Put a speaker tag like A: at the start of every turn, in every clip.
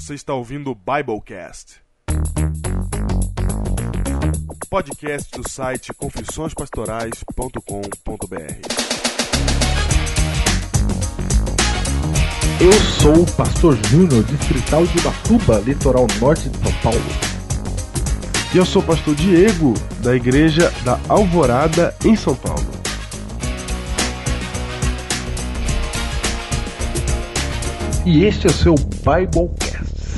A: Você está ouvindo o Biblecast. Podcast do site confissõespastorais.com.br.
B: Eu sou o pastor Júnior, distrital de Ubatuba, litoral norte de São Paulo.
C: E eu sou o pastor Diego, da igreja da Alvorada, em São Paulo.
B: E este é o seu Biblecast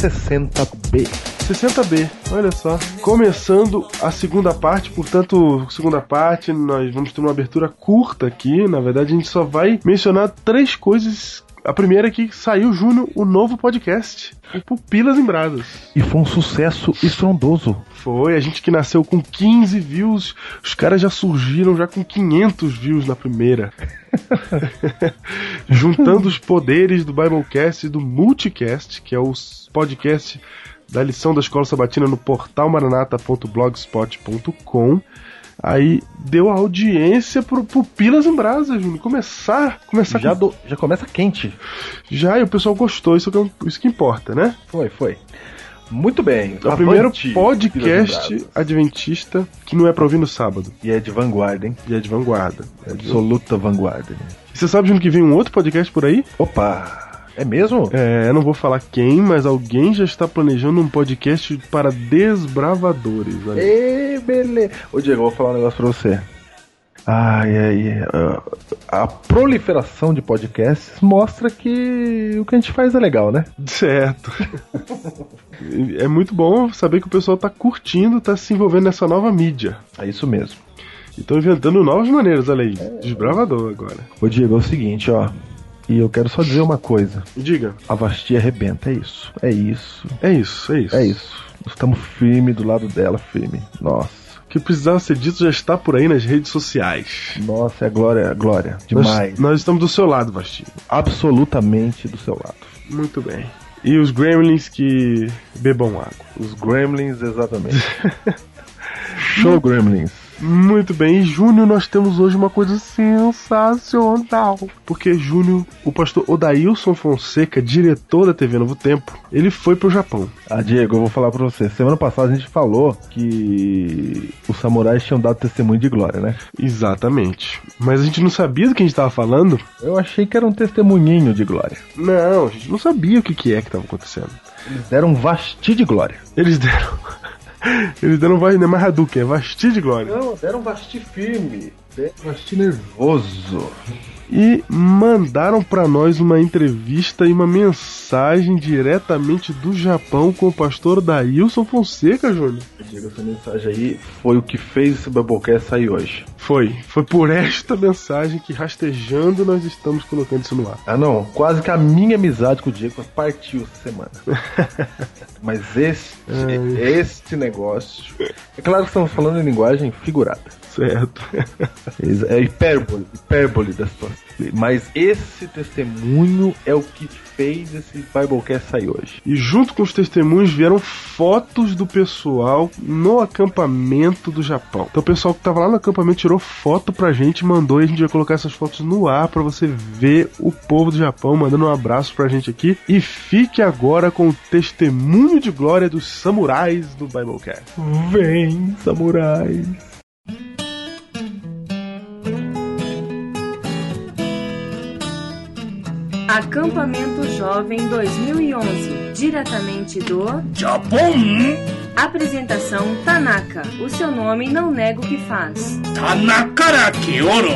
B: 60B.
C: 60B, olha só. Começando a segunda parte, portanto, segunda parte, nós vamos ter uma abertura curta aqui. Na verdade, a gente só vai mencionar três coisas. A primeira é que saiu, Júnior, o novo podcast, o Pupilas em Brasas.
B: E foi um sucesso estrondoso.
C: Foi, a gente que nasceu com 15 views, os caras já surgiram já com 500 views na primeira. Juntando os poderes do Biblecast e do Multicast, que é o podcast da lição da Escola Sabatina no portal maranata.blogspot.com. Aí deu audiência pro Pupilas em Brasa, Júnior. Começar, começar
B: Já,
C: com-
B: do- já começa quente.
C: já e o pessoal gostou, isso que, é isso que importa, né?
B: Foi, foi. Muito bem.
C: É o primeiro
B: Avante,
C: podcast adventista que não é pra ouvir no sábado.
B: E é de vanguarda, hein?
C: E é de vanguarda. É de-
B: Absoluta vanguarda. né?
C: E Você sabe, Júnior, que vem um outro podcast por aí?
B: Opa! É mesmo?
C: É, eu não vou falar quem, mas alguém já está planejando um podcast para desbravadores.
B: Ê, beleza. Ô, Diego, eu vou falar um negócio pra você. Ai, ai, ah, a proliferação de podcasts mostra que o que a gente faz é legal, né?
C: Certo. é muito bom saber que o pessoal está curtindo, está se envolvendo nessa nova mídia.
B: É isso mesmo.
C: E estão inventando novas maneiras, olha aí. Desbravador agora.
B: Ô, Diego, é o seguinte, ó. E eu quero só dizer uma coisa.
C: Diga.
B: A vastia arrebenta, é isso. É isso.
C: É isso, é isso.
B: É isso. Nós estamos firme do lado dela, firme. Nossa.
C: O que precisava ser dito já está por aí nas redes sociais.
B: Nossa, é glória, glória.
C: Nós,
B: Demais.
C: nós estamos do seu lado, Bastinho.
B: Absolutamente do seu lado.
C: Muito bem. E os gremlins que bebam água.
B: Os Gremlins, exatamente. Show Gremlins.
C: Muito bem, e Júnior, nós temos hoje uma coisa sensacional. Porque Júnior, o pastor Odailson Fonseca, diretor da TV Novo Tempo, ele foi pro Japão.
B: Ah, Diego, eu vou falar pra você. Semana passada a gente falou que os samurais tinham dado testemunho de glória, né?
C: Exatamente. Mas a gente não sabia do que a gente estava falando.
B: Eu achei que era um testemunhinho de glória.
C: Não, a gente não sabia o que, que é que estava acontecendo.
B: Eles deram um vasti de glória.
C: Eles deram. Eles deram vai- não é mais Hadouken, é Vasti de Glória.
B: Não, deram vasti firme. Deram vasti nervoso.
C: E mandaram pra nós uma entrevista e uma mensagem diretamente do Japão com o pastor Daílson Fonseca, Júnior.
B: Diego, essa mensagem aí foi o que fez esse Bubblecast sair hoje.
C: Foi. Foi por esta mensagem que rastejando nós estamos colocando isso no ar.
B: Ah, não. Quase que a minha amizade com o Diego partiu essa semana. Mas este, este negócio. É claro que estamos falando em linguagem figurada.
C: Certo.
B: É hipérbole, hipérbole da situação. Mas esse testemunho é o que fez esse Biblecast sair hoje.
C: E junto com os testemunhos vieram fotos do pessoal no acampamento do Japão. Então o pessoal que tava lá no acampamento tirou foto pra gente, mandou e a gente vai colocar essas fotos no ar pra você ver o povo do Japão mandando um abraço pra gente aqui. E fique agora com o testemunho de glória dos samurais do Biblecast.
B: Vem, samurais.
D: Acampamento Jovem 2011, diretamente do
E: Japão,
D: Apresentação Tanaka. O seu nome não nega o que faz.
E: Tanaka Keoro.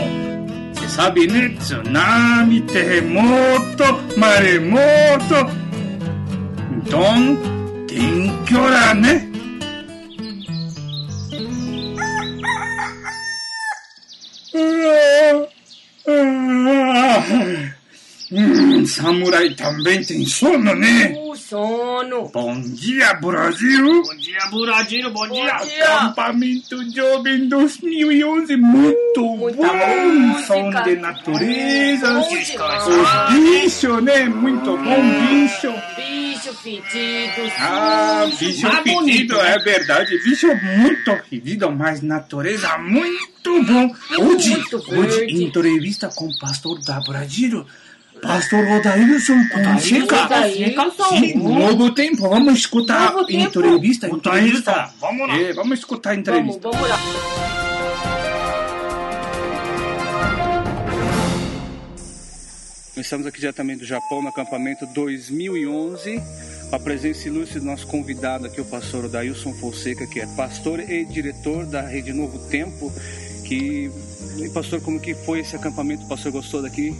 E: Você sabe, né? Tsunami, terremoto, maremoto. Então, tem que orar, né? Hum, samurai também tem sono, né?
D: O sono.
E: Bom dia, Brasil!
F: Bom dia, Buradinho, bom dia.
E: Acampamento Jovem 2011, muito
D: Muita
E: bom!
D: música.
E: Som de natureza,
D: Bom
E: os bichos, né? Muito bom, bicho!
D: Bicho fedido.
E: Ah, bicho
D: mas
E: fedido,
D: bonito.
E: é verdade. Bicho muito fedido, mas natureza muito bom. Hoje,
D: Muito
E: hoje entrevista com o pastor da Brasil. Pastor Odailson Fonseca.
F: Fonseca.
E: Sim, novo tempo. Vamos escutar
D: Novo tempo.
E: entrevista.
F: Entrevista. Vamos lá.
E: É, vamos escutar a
D: Vamos,
E: entrevista.
D: vamos lá.
G: Estamos aqui diretamente do Japão, no acampamento 2011. A presença ilustre do nosso convidado aqui, o pastor Dailson Fonseca, que é pastor e diretor da Rede Novo Tempo. Que, e, pastor, como que foi esse acampamento? O pastor gostou daqui?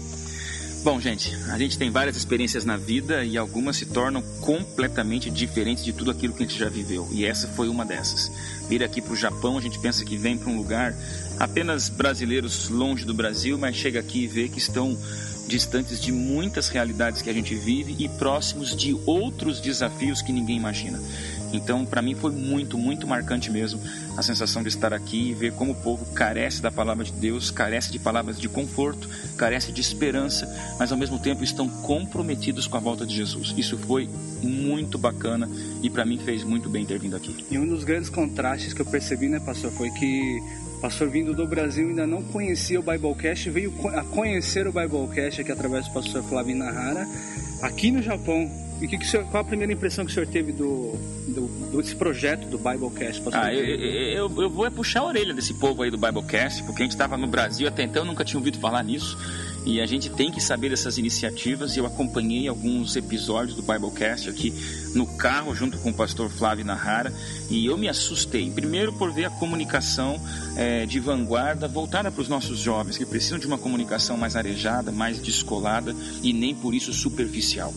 H: Bom, gente, a gente tem várias experiências na vida e algumas se tornam completamente diferentes de tudo aquilo que a gente já viveu. E essa foi uma dessas. Vir aqui para o Japão, a gente pensa que vem para um lugar apenas brasileiros longe do Brasil, mas chega aqui e vê que estão distantes de muitas realidades que a gente vive e próximos de outros desafios que ninguém imagina. Então, para mim foi muito, muito marcante mesmo a sensação de estar aqui e ver como o povo carece da palavra de Deus, carece de palavras de conforto, carece de esperança, mas ao mesmo tempo estão comprometidos com a volta de Jesus. Isso foi muito bacana e para mim fez muito bem ter vindo aqui.
G: E um dos grandes contrastes que eu percebi, né, pastor, foi que pastor vindo do Brasil ainda não conhecia o Biblecast, veio a conhecer o Biblecast aqui através do pastor Flávio Nahara, aqui no Japão. E que que senhor- qual a primeira impressão que o senhor teve do, do, desse projeto do Biblecast, pastor?
H: Ah, eu, eu, eu- vou é puxar a orelha desse povo aí do Biblecast, porque a gente estava no Brasil até então, eu nunca tinha ouvido falar nisso. E a gente tem que saber dessas iniciativas. Eu acompanhei alguns episódios do Biblecast aqui no carro, junto com o pastor Flávio Nahara. E eu me assustei. Primeiro, por ver a comunicação eh, de vanguarda voltada para os nossos jovens, que precisam de uma comunicação mais arejada, mais descolada e nem por isso superficial.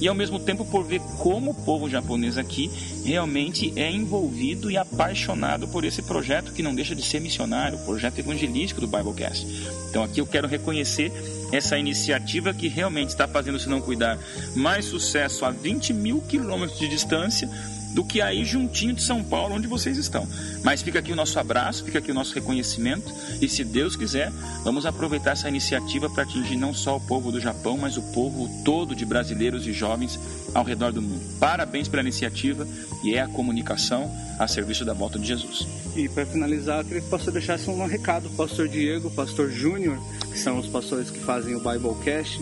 H: E ao mesmo tempo, por ver como o povo japonês aqui realmente é envolvido e apaixonado por esse projeto que não deixa de ser missionário, o projeto evangelístico do Biblecast. Então aqui eu quero reconhecer essa iniciativa que realmente está fazendo, se não cuidar, mais sucesso a 20 mil quilômetros de distância do que aí juntinho de São Paulo, onde vocês estão. Mas fica aqui o nosso abraço, fica aqui o nosso reconhecimento e, se Deus quiser, vamos aproveitar essa iniciativa para atingir não só o povo do Japão, mas o povo todo de brasileiros e jovens ao redor do mundo. Parabéns pela iniciativa e é a comunicação a serviço da volta de Jesus.
G: E para finalizar, eu queria que o pastor deixasse um recado, pastor Diego, pastor Júnior, que são os pastores que fazem o Biblecast,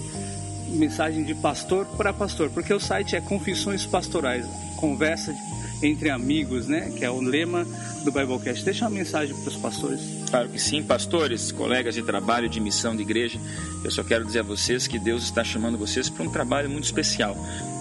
G: mensagem de pastor para pastor, porque o site é Confissões Pastorais, conversa entre amigos, né? Que é o lema do Biblecast. Deixa uma mensagem para os pastores.
H: Claro que sim, pastores, colegas de trabalho, de missão de igreja. Eu só quero dizer a vocês que Deus está chamando vocês para um trabalho muito especial.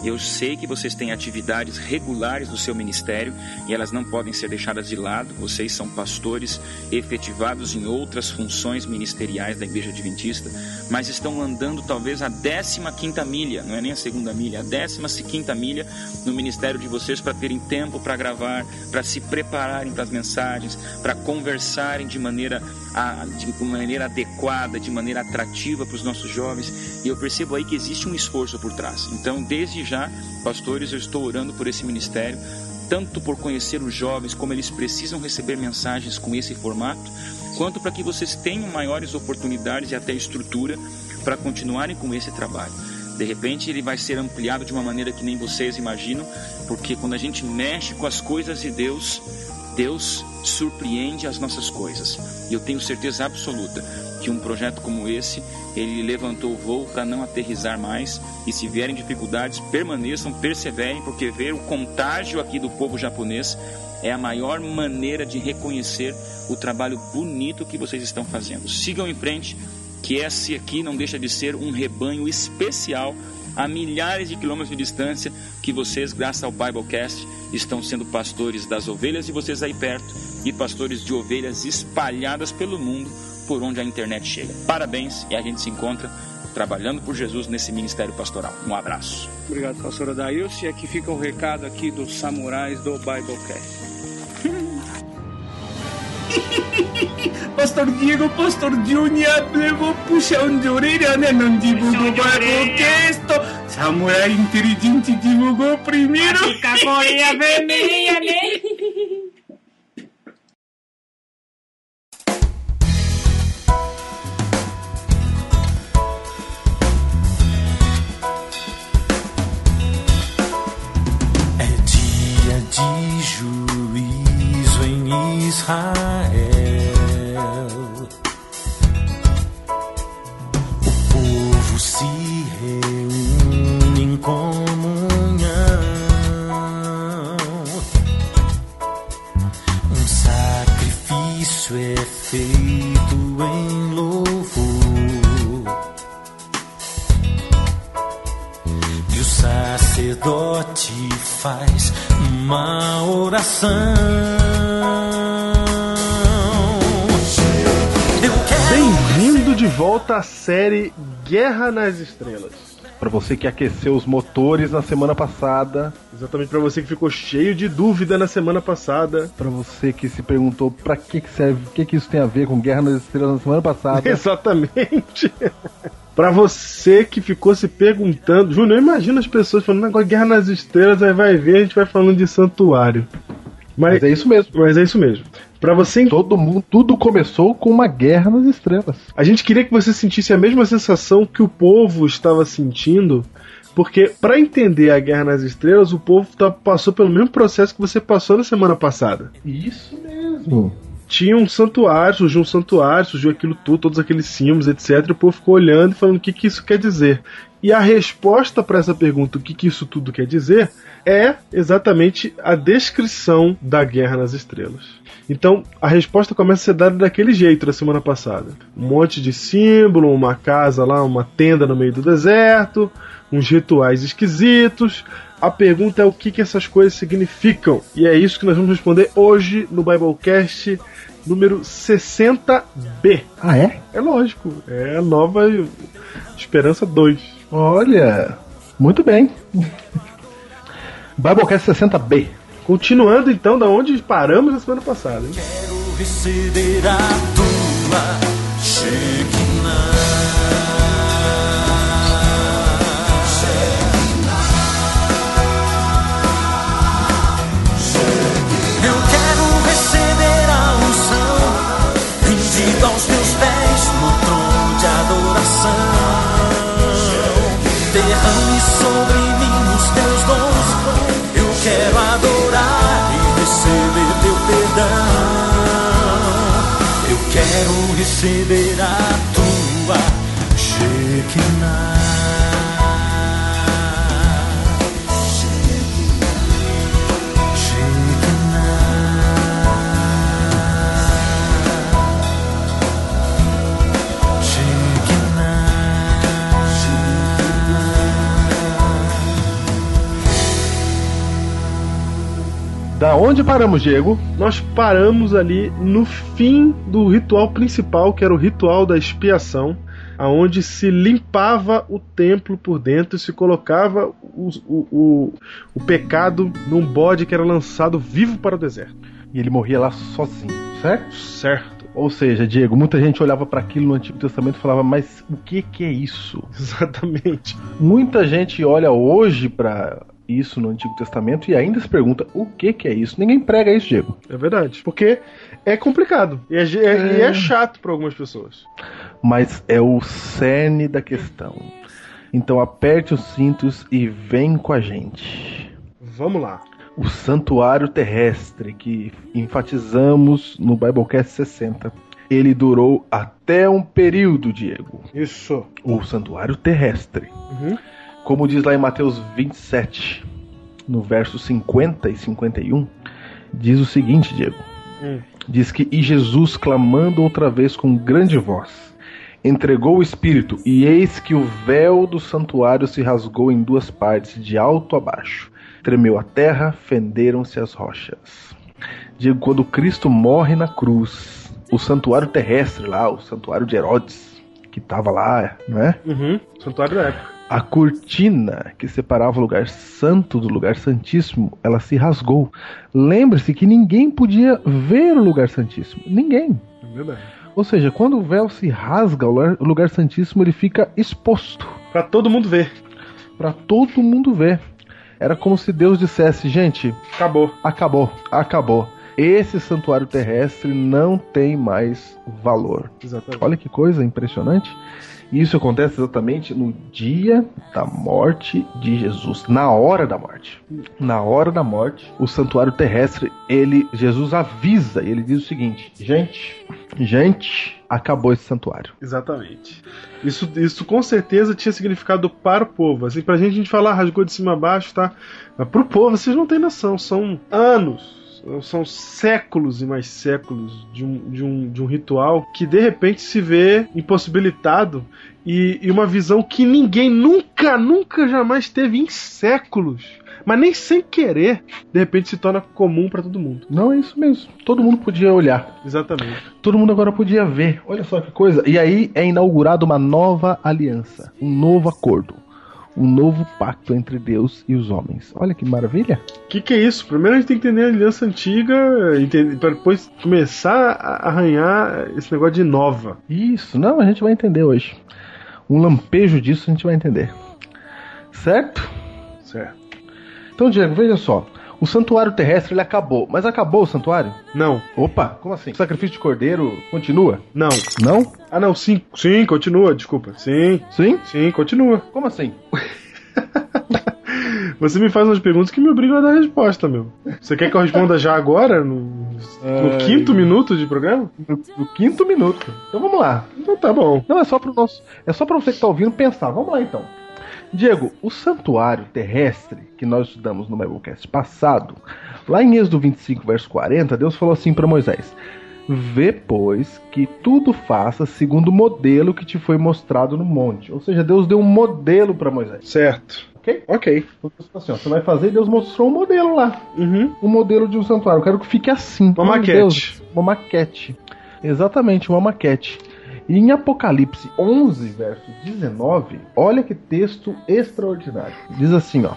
H: Eu sei que vocês têm atividades regulares do seu ministério e elas não podem ser deixadas de lado. Vocês são pastores efetivados em outras funções ministeriais da Igreja Adventista, mas estão andando talvez a 15 quinta milha, não é nem a segunda milha, a 15 quinta milha no ministério de vocês para terem tempo para gravar, para se prepararem para as mensagens, para conversarem de maneira, de maneira adequada, de maneira atrativa para os nossos jovens. E eu percebo aí que existe um esforço por trás. Então, desde já, pastores, eu estou orando por esse ministério, tanto por conhecer os jovens, como eles precisam receber mensagens com esse formato, quanto para que vocês tenham maiores oportunidades e até estrutura para continuarem com esse trabalho. De repente ele vai ser ampliado de uma maneira que nem vocês imaginam, porque quando a gente mexe com as coisas de Deus, Deus surpreende as nossas coisas. E eu tenho certeza absoluta que um projeto como esse, ele levantou o voo para não aterrizar mais. E se vierem dificuldades, permaneçam, perseverem, porque ver o contágio aqui do povo japonês é a maior maneira de reconhecer o trabalho bonito que vocês estão fazendo. Sigam em frente, que esse aqui não deixa de ser um rebanho especial a milhares de quilômetros de distância que vocês, graças ao Biblecast, estão sendo pastores das ovelhas e vocês aí perto e pastores de ovelhas espalhadas pelo mundo por onde a internet chega. Parabéns e a gente se encontra trabalhando por Jesus nesse ministério pastoral. Um abraço.
G: Obrigado, pastor Adailson. E aqui fica o recado aqui dos samurais do Biblecast.
E: Pastor Diego, Pastor Junior, levou puxão de orelha, né? Não divulgou. Biblecast. Samurai inteligente divulgou primeiro.
F: Fica com a orelha vermelha, né?
I: Israel. O povo se reúne em comunhão. Um sacrifício é feito em louvor. E o sacerdote
C: faz uma oração. Volta à série Guerra nas Estrelas.
B: Pra você que aqueceu os motores na semana passada,
C: Exatamente pra você que ficou cheio de dúvida na semana passada.
B: pra você que se perguntou pra que que serve, o que que isso tem a ver com Guerra nas Estrelas na semana passada.
C: Exatamente. Pra você que ficou se perguntando, Júnior, imagina as pessoas falando agora Guerra nas Estrelas, aí vai ver, a gente vai falando de santuário. Mas,
B: Mas é isso mesmo.
C: mas é isso mesmo. Pra você
B: Todo mundo, tudo começou com uma Guerra nas Estrelas.
C: A gente queria que você sentisse a mesma sensação que o povo estava sentindo, porque para entender a Guerra nas Estrelas, o povo tá- passou pelo mesmo processo que você passou na semana passada.
B: Isso mesmo.
C: Tinha um santuário, surgiu um santuário, surgiu aquilo tudo, todos aqueles símbolos, etc. E o povo ficou olhando e falando o que, que isso quer dizer. E a resposta para essa pergunta, o que, que isso tudo quer dizer, é exatamente a descrição da Guerra nas Estrelas. Então, a resposta começa a ser dada daquele jeito da semana passada. Um monte de símbolo, uma casa lá, uma tenda no meio do deserto, uns rituais esquisitos. A pergunta é o que, que essas coisas significam. E é isso que nós vamos responder hoje no Biblecast número 60B.
B: Ah, é?
C: É lógico, é a nova Esperança 2.
B: Olha, muito bem. Biblecast 60B.
C: Continuando então da onde paramos na semana passada. Hein?
I: quero receber a tua. Quero receber a tua Shekinah.
B: Da onde paramos, Diego?
C: Nós paramos ali no fim do ritual principal, que era o ritual da expiação, aonde se limpava o templo por dentro e se colocava o, o, o, o pecado num bode que era lançado vivo para o deserto.
B: E ele morria lá sozinho, certo?
C: Certo.
B: Ou seja, Diego, muita gente olhava para aquilo no Antigo Testamento e falava, mas o que que é isso?
C: Exatamente.
B: Muita gente olha hoje para isso no Antigo Testamento e ainda se pergunta o que que é isso. Ninguém prega isso, Diego.
C: É verdade. Porque é complicado. E é, é- e é chato para algumas pessoas.
B: Mas é o cerne da questão. Então aperte os cintos e vem com a gente.
C: Vamos lá.
B: O santuário terrestre que enfatizamos no Biblecast 60. Ele durou até um período, Diego.
C: Isso.
B: O santuário terrestre.
C: Uhum.
B: Como diz lá em Mateus 27, no verso 50 e 51, diz o seguinte, Diego.
C: Hum.
B: Diz que e Jesus clamando outra vez com grande voz, entregou o espírito, e eis que o véu do santuário se rasgou em duas partes, de alto a baixo. Tremeu a terra, fenderam-se as rochas. Diego, quando Cristo morre na cruz, o santuário terrestre lá, o santuário de Herodes, que estava lá, não é?
C: Uhum. Santuário da época.
B: A cortina que separava o lugar santo do lugar santíssimo, ela se rasgou. Lembre-se que ninguém podia ver o lugar santíssimo. Ninguém.
C: É verdade.
B: Ou seja, quando o véu se rasga, o lugar, santíssimo ele fica exposto
C: Pra todo mundo ver.
B: para todo mundo ver. Era como se Deus dissesse: gente,
C: Acabou.
B: acabou, acabou. Esse santuário terrestre não tem mais valor.
C: Exatamente.
B: Olha que coisa impressionante. E Isso acontece exatamente no dia da morte de Jesus, na hora da morte. Na hora da morte, o santuário terrestre, ele Jesus avisa, ele diz o seguinte: gente, gente, acabou esse santuário.
C: Exatamente. Isso, isso com certeza tinha significado para o povo. Assim, pra gente, a gente falar rasgou de cima a baixo, tá? Mas pro povo, vocês não têm noção. São anos, são séculos e mais séculos de um, de um, de um ritual que de repente se vê impossibilitado e, e uma visão que ninguém nunca, nunca jamais teve em séculos. Mas nem sem querer, de repente se torna comum para todo mundo.
B: Não é isso mesmo. Todo mundo podia olhar.
C: Exatamente.
B: Todo mundo agora podia ver. Olha só que coisa. E aí é inaugurada uma nova aliança, um novo acordo, um novo pacto entre Deus e os homens. Olha que maravilha.
C: O que, que é isso? Primeiro a gente tem que entender a aliança antiga, entender, para depois começar a arranhar esse negócio de nova.
B: Isso, não, a gente vai entender hoje. Um lampejo disso a gente vai entender. Certo?
C: Certo.
B: Então, Diego, veja só. O santuário terrestre ele acabou, mas acabou o santuário?
C: Não.
B: Opa, como assim? O sacrifício de cordeiro continua?
C: Não.
B: Não?
C: Ah, não, sim, sim, continua, desculpa. Sim,
B: Sim?
C: sim, continua.
B: Como assim?
C: Você me faz umas perguntas que me obrigam a dar resposta, meu. Você quer que eu responda já agora, no, no quinto minuto de programa?
B: No, no quinto minuto. Então vamos lá.
C: Então tá bom.
B: Não, é só pro nosso. É só pra você que tá ouvindo pensar. Vamos lá então. Diego, o santuário terrestre que nós estudamos no Biblecast passado, lá em Êxodo 25, verso 40, Deus falou assim para Moisés: Vê, pois, que tudo faça segundo o modelo que te foi mostrado no monte. Ou seja, Deus deu um modelo para Moisés.
C: Certo.
B: Ok?
C: Ok.
B: Então, assim, ó, você vai fazer e Deus mostrou um modelo lá.
C: Uhum.
B: Um modelo de um santuário. Eu quero que fique assim.
C: Uma maquete.
B: Deus, uma maquete. Exatamente, uma maquete. E em Apocalipse 11, verso 19, olha que texto extraordinário. Diz assim, ó: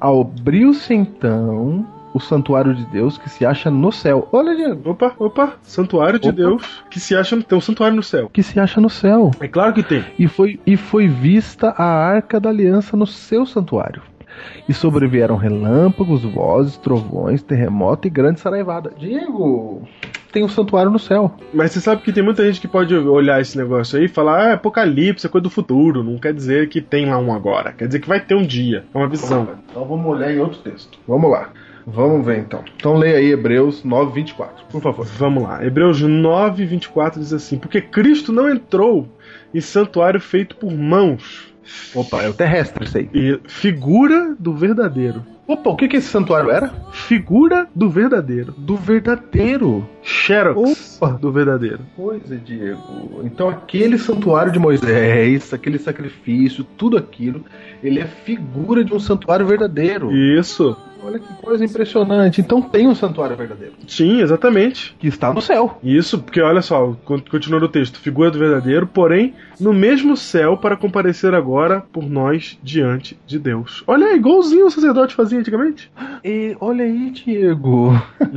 B: Abriu-se então o santuário de Deus que se acha no céu. Olha, Diego,
C: Opa, opa, santuário de
B: Opa.
C: Deus que se acha. Tem um santuário no céu.
B: que se acha no céu.
C: É claro que tem.
B: E foi, e foi vista a arca da aliança no seu santuário. E sobrevieram relâmpagos, vozes, trovões, terremoto e grande saraivada. Diego, tem um santuário no céu.
C: Mas você sabe que tem muita gente que pode olhar esse negócio aí e falar, ah, é apocalipse, é coisa do futuro. Não quer dizer que tem lá um agora. Quer dizer que vai ter um dia. É uma visão.
B: Então vamos olhar em outro texto. Vamos lá. Vamos ver então. Então leia aí Hebreus 9, 24, por favor.
C: Vamos lá. Hebreus 9, 24 diz assim: Porque Cristo não entrou em santuário feito por mãos,
B: Opa, é o terrestre isso aí.
C: e figura do verdadeiro.
B: Opa, o que, que esse santuário era?
C: Figura do verdadeiro.
B: Do verdadeiro.
C: Xerox
B: Opa.
C: do verdadeiro.
B: Pois é, Diego. Então aquele santuário de Moisés, aquele sacrifício, tudo aquilo, ele é figura de um santuário verdadeiro.
C: Isso.
B: Olha que coisa impressionante. Então tem um santuário verdadeiro.
C: Sim, exatamente.
B: Que está no céu.
C: Isso, porque olha só, con- continua no texto, figura do verdadeiro, porém, no mesmo céu para comparecer agora por nós diante de Deus. Olha aí, igualzinho o sacerdote fazia antigamente.
B: E olha aí, Diego.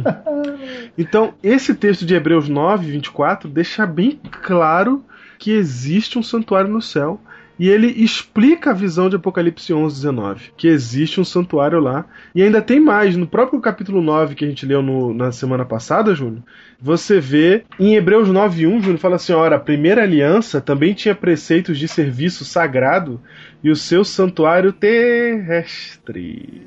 C: Então, esse texto de Hebreus 9, 24 deixa bem claro que existe um santuário no céu. E ele explica a visão de Apocalipse 11, 19, que existe um santuário lá. E ainda tem mais, no próprio capítulo 9 que a gente leu no- na semana passada, Júnior, você vê em Hebreus 9, 1, Júnior fala assim: ora, a primeira aliança também tinha preceitos de serviço sagrado e o seu santuário terrestre.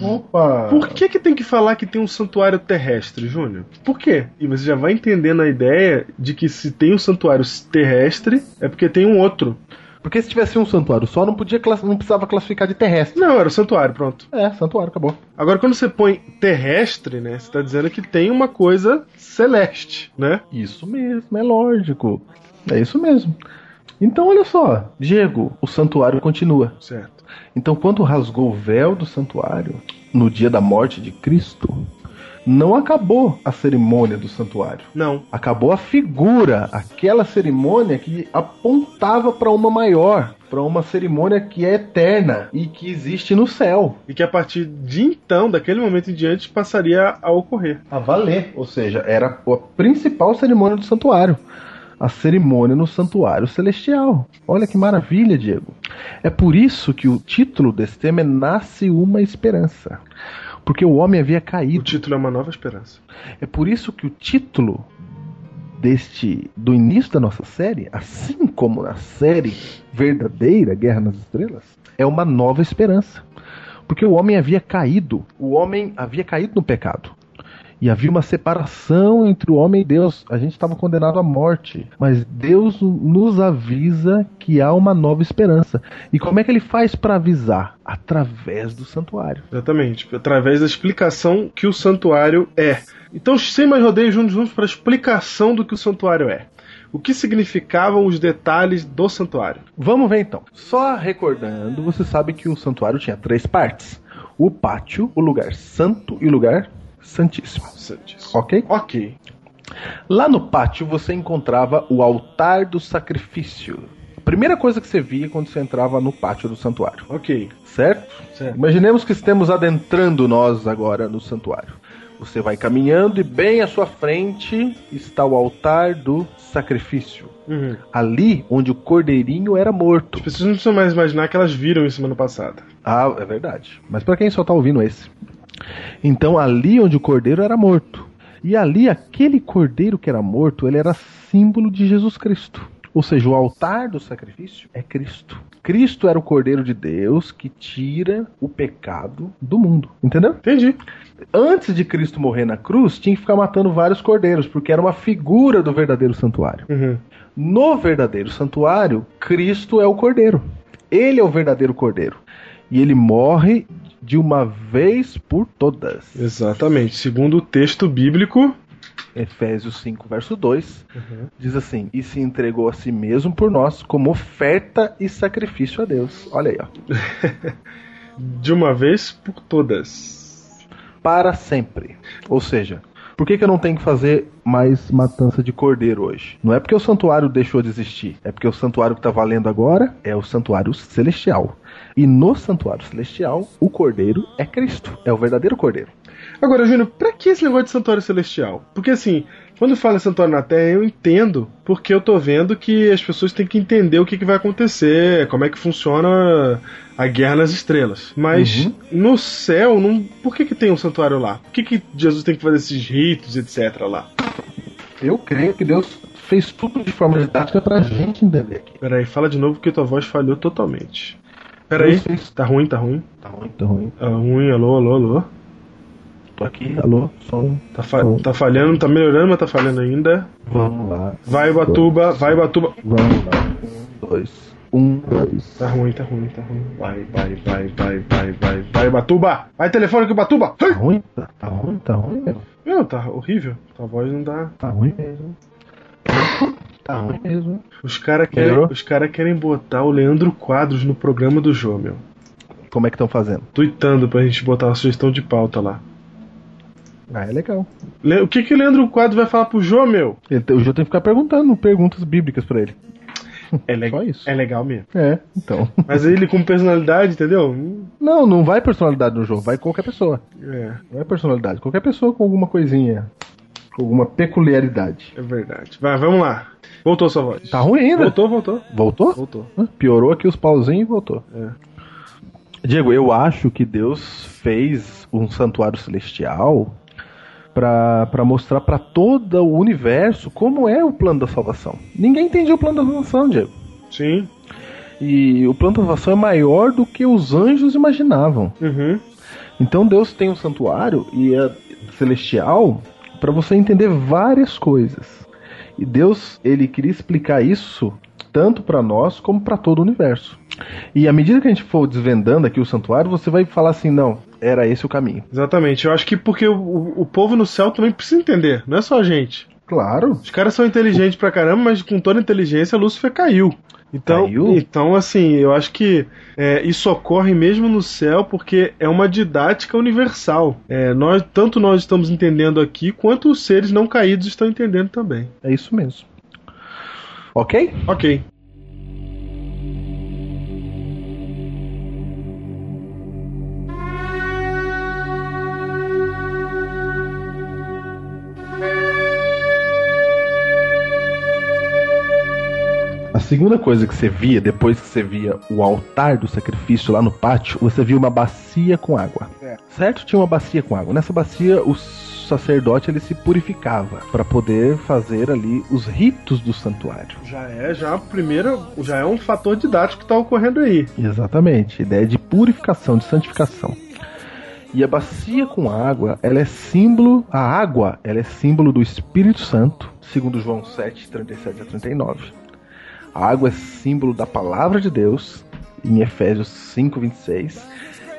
B: Opa.
C: Por que, que tem que falar que tem um santuário terrestre, Júnior? Por quê? E você já vai entendendo a ideia de que se tem um santuário terrestre, é porque tem um outro.
B: Porque se tivesse um santuário só, não, podia class- não precisava classificar de terrestre.
C: Não, era o santuário, pronto.
B: É, santuário, acabou.
C: Agora, quando você põe terrestre, né? Você tá dizendo que tem uma coisa celeste, né?
B: Isso mesmo, é lógico. É isso mesmo. Então, olha só, Diego, o santuário continua.
C: Certo.
B: Então, quando rasgou o véu do santuário, no dia da morte de Cristo, não acabou a cerimônia do santuário.
C: Não.
B: Acabou a figura, aquela cerimônia que apontava para uma maior, para uma cerimônia que é eterna e que existe no céu.
C: E que a partir de então, daquele momento em diante, passaria a ocorrer.
B: A valer, ou seja, era a principal cerimônia do santuário. A cerimônia no santuário celestial. Olha que maravilha, Diego. É por isso que o título desse tema é Nasce uma Esperança. Porque o homem havia
C: O
B: caído.
C: título é uma nova esperança.
B: É por isso que o título deste do início da nossa série, assim como na série verdadeira Guerra nas Estrelas, é uma nova esperança. Porque o homem havia caído, o homem havia caído no pecado. E havia uma separação entre o homem e Deus. A gente estava condenado à morte. Mas Deus nos avisa que há uma nova esperança. E como é que ele faz para avisar? Através do santuário.
C: Exatamente, através da explicação que o santuário é. Então, sem mais rodeios, juntos vamos para a explicação do que o santuário é. O que significavam os detalhes do santuário?
B: Vamos ver então. Só recordando, você sabe que o santuário tinha três partes: o pátio, o lugar santo e o lugar santíssimo.
C: Santíssimo.
B: Ok?
C: Ok.
B: Lá no pátio você encontrava o altar do sacrifício. Primeira coisa que você via quando você entrava no pátio do santuário.
C: Ok.
B: Certo?
C: Certo.
B: Imaginemos que estamos adentrando nós agora no santuário. Você vai caminhando e bem à sua frente está o altar do sacrifício.
C: Uhum.
B: Ali onde o cordeirinho era morto.
C: As pessoas não precisam mais imaginar que elas viram isso semana passada.
B: Ah, é verdade. Mas para quem só tá ouvindo esse. Então ali onde o cordeiro era morto. E ali aquele cordeiro que era morto, ele era símbolo de Jesus Cristo. Ou seja, o altar do sacrifício é Cristo. Cristo era o cordeiro de Deus que tira o pecado do mundo. Entendeu?
C: Entendi.
B: Antes de Cristo morrer na cruz, tinha que ficar matando vários cordeiros, porque era uma figura do verdadeiro santuário.
C: Uhum.
B: No verdadeiro santuário, Cristo é o cordeiro. Ele é o verdadeiro cordeiro. E ele morre de uma vez por todas.
C: Exatamente. Segundo o texto bíblico.
B: Efésios 5, verso 2, diz assim: E se entregou a si mesmo por nós como oferta e sacrifício a Deus. Olha aí, ó.
C: De uma vez por todas.
B: Para sempre. Ou seja, por que, que eu não tenho que fazer mais matança de cordeiro hoje? Não é porque o santuário deixou de existir, é porque o santuário que está valendo agora é o santuário celestial. E no santuário celestial, o cordeiro é Cristo, é o verdadeiro cordeiro.
C: Agora, Júnior, pra que esse negócio de santuário celestial? Porque assim, quando fala em santuário na Terra, eu entendo, porque eu tô vendo que as pessoas têm que entender o que, que vai acontecer, como é que funciona a guerra nas estrelas. Mas
B: Uhum.
C: no céu, não, por que, que tem um santuário lá? Por que, que Jesus tem que fazer esses ritos, etc. lá?
B: Eu creio que Deus fez tudo de forma didática pra gente entender aqui.
C: Peraí, fala de novo porque tua voz falhou totalmente. Peraí,
B: Deus fez-
C: tá ruim, tá ruim.
B: Tá ruim, tá ruim.
C: Tá ruim, alô, alô, alô.
B: Tô aqui, alô, som.
C: Tá, fa- tá falhando, tá melhorando, mas tá falhando ainda.
B: Vamos lá.
C: Vai, Batuba, vai, Batuba.
B: Vamos lá. Um, dois. Um, dois.
C: Tá ruim, tá ruim, tá ruim. Vai, vai, vai, vai, vai, vai, vai, Batuba! Vai, telefone com o Batuba!
B: Tá ruim? Tá, tá ruim? Tá ruim mesmo.
C: Meu, tá horrível. Tua voz não dá.
B: Tá ruim mesmo. Tá ruim mesmo.
C: Os caras querem, os cara querem botar o Leandro Quadros no programa do Jô, meu.
B: Como é que estão fazendo?
C: Tweetando pra gente botar uma sugestão de pauta lá.
B: Ah, é legal.
C: Le- O que que o Leandro Quadros vai falar pro Jô, meu?
B: Ele, o Jô tem que ficar perguntando perguntas bíblicas pra ele.
C: É, le-
B: Só isso.
C: é legal mesmo.
B: É, então.
C: Mas ele com personalidade, entendeu?
B: Não, não vai personalidade no jogo, vai qualquer pessoa.
C: É,
B: Não é personalidade, qualquer pessoa com alguma coisinha, com alguma peculiaridade.
C: é verdade. Vai, vamos lá. Voltou sua voz.
B: Tá ruim ainda?
C: Voltou, voltou.
B: Voltou?
C: Voltou.
B: Piorou aqui os pauzinhos e voltou.
C: É.
B: Diego, eu acho que Deus fez um santuário celestial pra pra mostrar pra todo o universo como é o plano da salvação. Ninguém entendia o plano da salvação, Diego.
C: Sim.
B: E o plano da salvação é maior do que os anjos imaginavam.
C: Uhum.
B: Então Deus tem um santuário e é celestial para você entender várias coisas. E Deus, ele queria explicar isso tanto para nós como para todo o universo. E à medida que a gente for desvendando aqui o santuário, você vai falar assim, não, era esse o caminho.
C: Exatamente. Eu acho que porque o, o, o povo no céu também precisa entender, não é só a gente.
B: Claro.
C: Os caras são inteligentes pra caramba, mas com toda a inteligência, Lúcifer caiu. Então,
B: Caiu?
C: então assim, eu acho que é, isso ocorre mesmo no céu porque é uma didática universal. É, nós, tanto nós estamos entendendo aqui, quanto os seres não caídos estão entendendo também.
B: É isso mesmo. Ok?
C: Ok.
B: A segunda coisa que você via, depois que você via o altar do sacrifício lá no pátio, você via uma bacia com água. Certo? Tinha uma bacia com água. Nessa bacia, o sacerdote ele se purificava para poder fazer ali os ritos do santuário.
C: Já é, já a primeira, já é um fator didático que está ocorrendo aí.
B: Exatamente. Ideia de purificação, de santificação. E a bacia com água, ela é símbolo, a água, ela é símbolo do Espírito Santo, segundo João 7, 37 a 39. A água é símbolo da palavra de Deus, em Efésios 5, 26.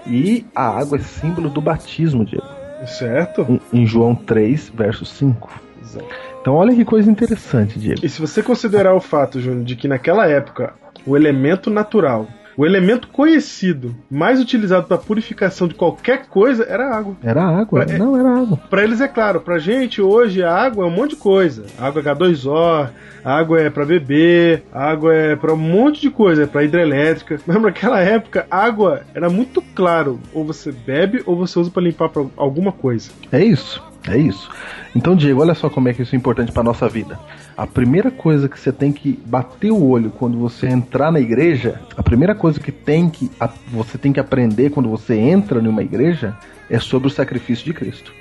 B: E a água é símbolo do batismo, Diego.
C: Certo?
B: Em, em João 3, verso 5.
C: Exato.
B: Então olha que coisa interessante, Diego.
C: E se você considerar o fato, Júnior, de que naquela época o elemento natural, o elemento conhecido mais utilizado para purificação de qualquer coisa era a água.
B: Era água?
C: É-
B: Não, era água.
C: Pra eles é claro, pra gente hoje a água é um monte de coisa. A água é H2O, a água é pra beber, água é pra um monte de coisa, é pra hidrelétrica. Mas naquela época, água era muito claro, ou você bebe ou você usa pra limpar pra alguma coisa.
B: É isso, é isso. Então, Diego, olha só como é que isso é importante para nossa vida. A primeira coisa que você tem que bater o olho quando você entrar na igreja, a primeira coisa que tem que você tem que aprender quando você entra numa igreja é sobre o sacrifício de Cristo.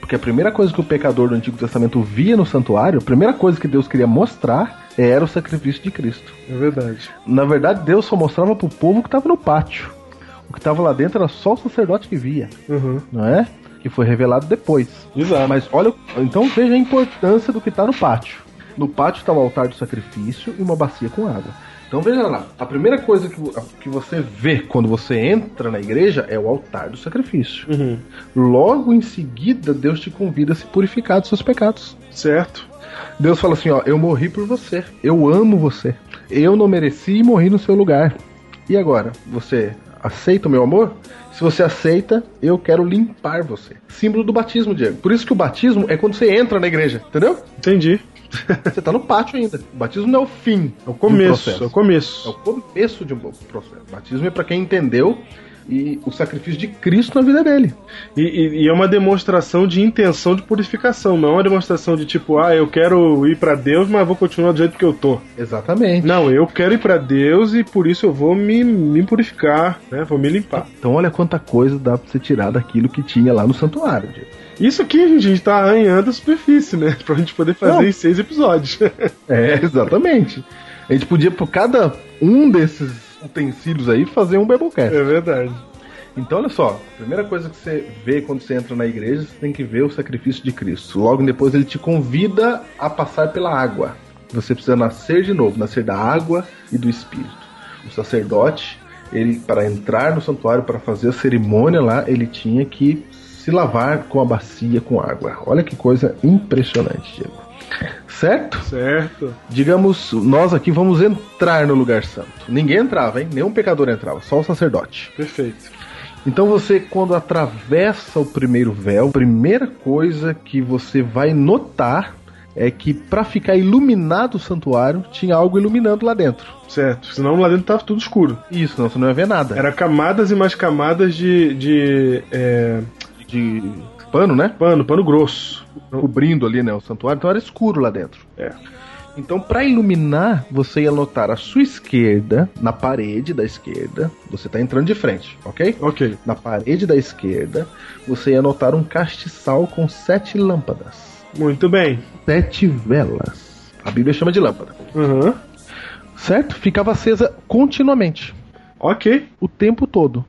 B: Porque a primeira coisa que o pecador do Antigo Testamento via no santuário, a primeira coisa que Deus queria mostrar era o sacrifício de Cristo.
C: É verdade.
B: Na verdade, Deus só mostrava pro povo que estava no pátio. O que estava lá dentro era só o sacerdote que via,
C: Uhum.
B: não é? Que foi revelado depois.
C: Exato.
B: Mas olha, então veja a importância do que está no pátio. No pátio está o altar do sacrifício e uma bacia com água. Então veja lá, a primeira coisa que, que você vê quando você entra na igreja é o altar do sacrifício.
C: Uhum.
B: Logo em seguida, Deus te convida a se purificar dos seus pecados.
C: Certo.
B: Deus fala assim: ó, eu morri por você, eu amo você, eu não mereci e morri no seu lugar. E agora, você aceita o meu amor? Se você aceita, eu quero limpar você. Símbolo do batismo, Diego. Por isso que o batismo é quando você entra na igreja, entendeu?
C: Entendi.
B: Você tá no pátio ainda. O batismo não é o fim.
C: É o começo.
B: um
C: é o começo.
B: É o começo de um processo. O batismo é pra quem entendeu e o sacrifício de Cristo na vida dele.
C: E, e- e é uma demonstração de intenção de purificação, não é uma demonstração de tipo, ah, eu quero ir pra Deus, mas vou continuar do jeito que eu tô.
B: Exatamente.
C: Não, eu quero ir pra Deus e por isso eu vou me, me purificar, né? Vou me limpar.
B: Então olha quanta coisa dá pra você tirar daquilo que tinha lá no santuário, Diego.
C: Isso aqui a gente, a gente tá arranhando a superfície, né? Pra gente poder fazer
B: Não.
C: em seis episódios.
B: É, exatamente. A gente podia, por cada um desses utensílios aí, fazer um Biblecast.
C: é verdade.
B: Então, olha só, a primeira coisa que você vê quando você entra na igreja, você tem que ver o sacrifício de Cristo. Logo depois, ele te convida a passar pela água. Você precisa nascer de novo, nascer da água e do Espírito. O sacerdote, ele para entrar no santuário, para fazer a cerimônia lá, ele tinha que se lavar com a bacia com água. Olha que coisa impressionante, Diego. Certo?
C: Certo.
B: Digamos, nós aqui vamos entrar no lugar santo. Ninguém entrava, hein? Nenhum pecador entrava, só o sacerdote.
C: Perfeito.
B: Então você, quando atravessa o primeiro véu, a primeira coisa que você vai notar é que para ficar iluminado o santuário, tinha algo iluminando lá dentro.
C: Certo. Senão lá dentro tava tudo escuro.
B: Isso, não, você não ia ver nada.
C: Era camadas e mais camadas de. de é,
B: de pano, né?
C: pano, pano grosso.
B: Cobrindo ali, né, o santuário, então era escuro lá dentro.
C: É.
B: Então, para iluminar, você ia notar a sua esquerda, na parede da esquerda, você tá entrando de frente, ok?
C: Ok.
B: Na parede da esquerda, você ia notar um castiçal com sete lâmpadas.
C: Muito bem.
B: Sete velas. A Bíblia chama de lâmpada.
C: Uhum.
B: Certo? Ficava acesa continuamente,
C: Ok.
B: o tempo todo.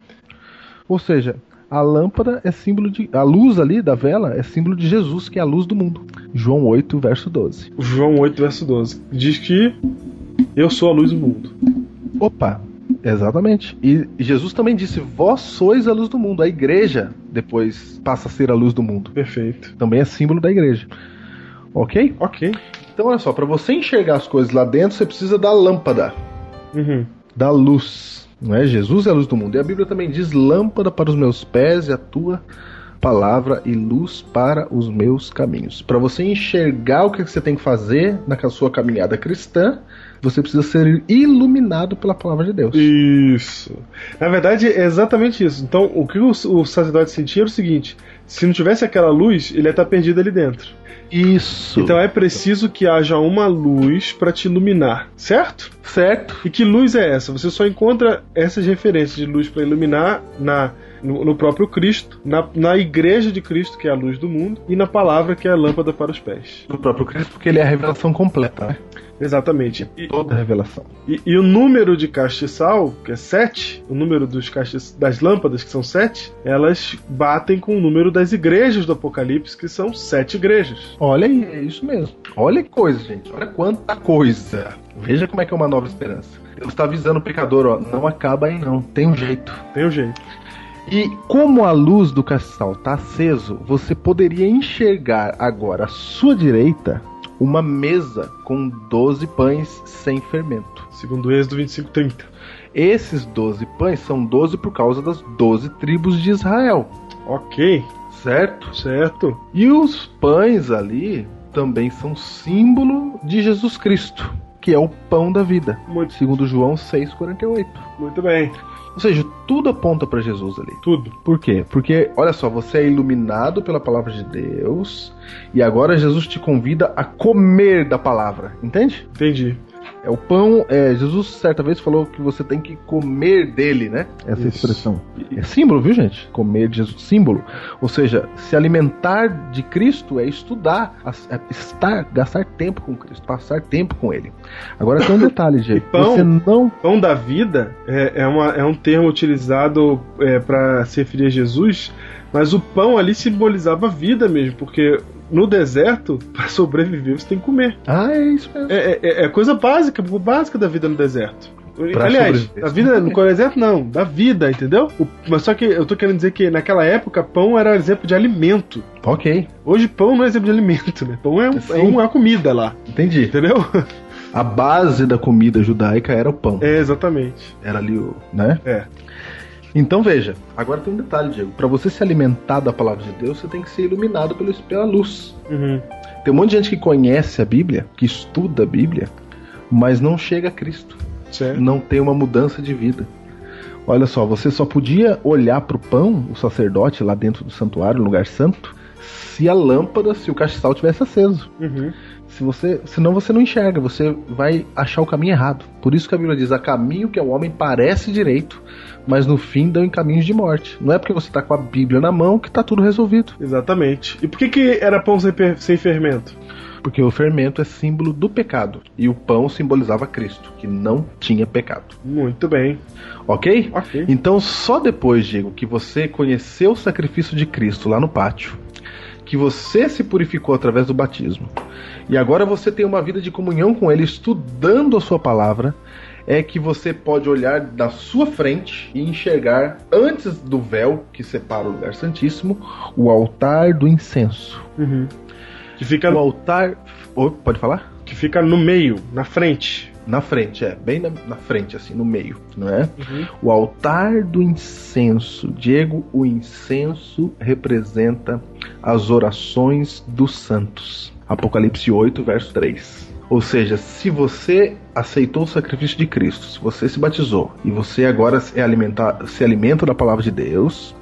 B: Ou seja, a lâmpada é símbolo de. A luz ali da vela é símbolo de Jesus, que é a luz do mundo. João 8, verso 12.
C: João 8, verso 12. Diz que eu sou a luz do mundo.
B: Opa! Exatamente. E Jesus também disse: Vós sois a luz do mundo. A igreja depois passa a ser a luz do mundo.
C: Perfeito.
B: Também é símbolo da igreja. Ok?
C: Ok.
B: Então, olha só, para você enxergar as coisas lá dentro, você precisa da lâmpada,
C: Uhum.
B: da luz. Não é? Jesus é a luz do mundo. E a Bíblia também diz: lâmpada para os meus pés e a tua palavra e luz para os meus caminhos. Para você enxergar o que você tem que fazer na sua caminhada cristã, você precisa ser iluminado pela palavra de Deus.
C: Isso. Na verdade, é exatamente isso. Então, o que o, o sacerdote sentia era o seguinte: se não tivesse aquela luz, ele ia estar perdido ali dentro.
B: Isso.
C: Então é preciso que haja uma luz para te iluminar, certo?
B: certo.
C: E que luz é essa? Você só encontra essas referências de luz para iluminar na No, no próprio Cristo, na, na igreja de Cristo, que é a luz do mundo, e na palavra, que é a lâmpada para os pés.
B: Do próprio Cristo, porque ele é a revelação completa, né?
C: Exatamente. E,
B: Toda a revelação.
C: e- e o número de castiçal, que é 7, o número dos castis, das lâmpadas, que são 7, elas batem com o número das igrejas do Apocalipse, que são sete igrejas.
B: Olha aí, é isso mesmo. Olha que coisa, gente. Olha quanta coisa. Veja como é que é uma nova esperança. Deus está avisando o pecador, ó, não acaba aí não, tem um jeito.
C: Tem um jeito.
B: E como a luz do castiçal está aceso, você poderia enxergar agora à sua direita uma mesa com 12 pães sem fermento.
C: Segundo o Êxodo 25, 30.
B: Esses 12 pães são 12 por causa das 12 tribos de Israel,
C: Ok,
B: certo?
C: certo.
B: E os pães ali também são símbolo de Jesus Cristo, que é o pão da vida,
C: Muito,
B: segundo João 6:48.
C: muito bem.
B: Ou seja, tudo aponta para Jesus ali.
C: Tudo.
B: Por quê? Porque, olha só, você é iluminado pela palavra de Deus e agora Jesus te convida a comer da palavra, entende?
C: Entendi.
B: É o pão. É, Jesus certa vez falou que você tem que comer dele, né? Essa
C: Isso.
B: expressão. É símbolo, viu, gente? Comer de Jesus, símbolo. Ou seja, se alimentar de Cristo é estudar, é estar, gastar tempo com Cristo, passar tempo com Ele. Agora tem um detalhe, gente.
C: pão?
B: Você não
C: Pão da vida é, é, uma- é um termo utilizado é, para se referir a Jesus, mas o pão ali simbolizava a vida mesmo, porque no deserto, para sobreviver, você tem que comer.
B: Ah, é isso mesmo.
C: É, é- é coisa básica, básica da vida no deserto.
B: Pra
C: Aliás, a vida no deserto não, da vida, entendeu? O- mas só que eu tô querendo dizer que naquela época pão era exemplo de alimento.
B: Ok,
C: Hoje pão não é exemplo de alimento, né? Pão é, um- é
B: Sim.
C: uma comida lá,
B: entendi.
C: entendeu?
B: A base da comida judaica era o pão.
C: É, exatamente.
B: Era ali o. né?
C: É.
B: Então veja, agora tem um detalhe, Diego. Para você se alimentar da palavra de Deus, você tem que ser iluminado pela luz.
C: Uhum.
B: Tem um monte de gente que conhece a Bíblia, que estuda a Bíblia, mas não chega a Cristo.
C: Certo.
B: Não tem uma mudança de vida. Olha só, você só podia olhar para o pão, o sacerdote lá dentro do santuário, no lugar santo, se a lâmpada, se o castiçal tivesse aceso.
C: Uhum.
B: Se você, senão você não enxerga, você vai achar o caminho errado. Por isso que a Bíblia diz: a caminho que ao homem parece direito, mas no fim dão em caminhos de morte. Não é porque você está com a Bíblia na mão que está tudo resolvido.
C: Exatamente. E por que, que era pão sem, sem fermento?
B: Porque o fermento é símbolo do pecado e o pão simbolizava Cristo, que não tinha pecado.
C: Muito bem.
B: Ok?
C: Ok.
B: Então, só depois, Diego, que você conheceu o sacrifício de Cristo lá no pátio, que você se purificou através do batismo, e agora você tem uma vida de comunhão com Ele, estudando a Sua palavra, é que você pode olhar da sua frente e enxergar, antes do véu que separa o lugar santíssimo, o altar do incenso.
C: Uhum. Que fica,
B: O altar. Oi, pode falar?
C: que fica no meio, na frente.
B: Na frente, é, bem na, na frente, assim, no meio, não é? O altar do incenso. Diego, o incenso representa as orações dos santos. Apocalipse 8, verso 3. Ou seja, se você aceitou o sacrifício de Cristo, se você se batizou e você agora é alimentar, se alimenta da palavra de Deus,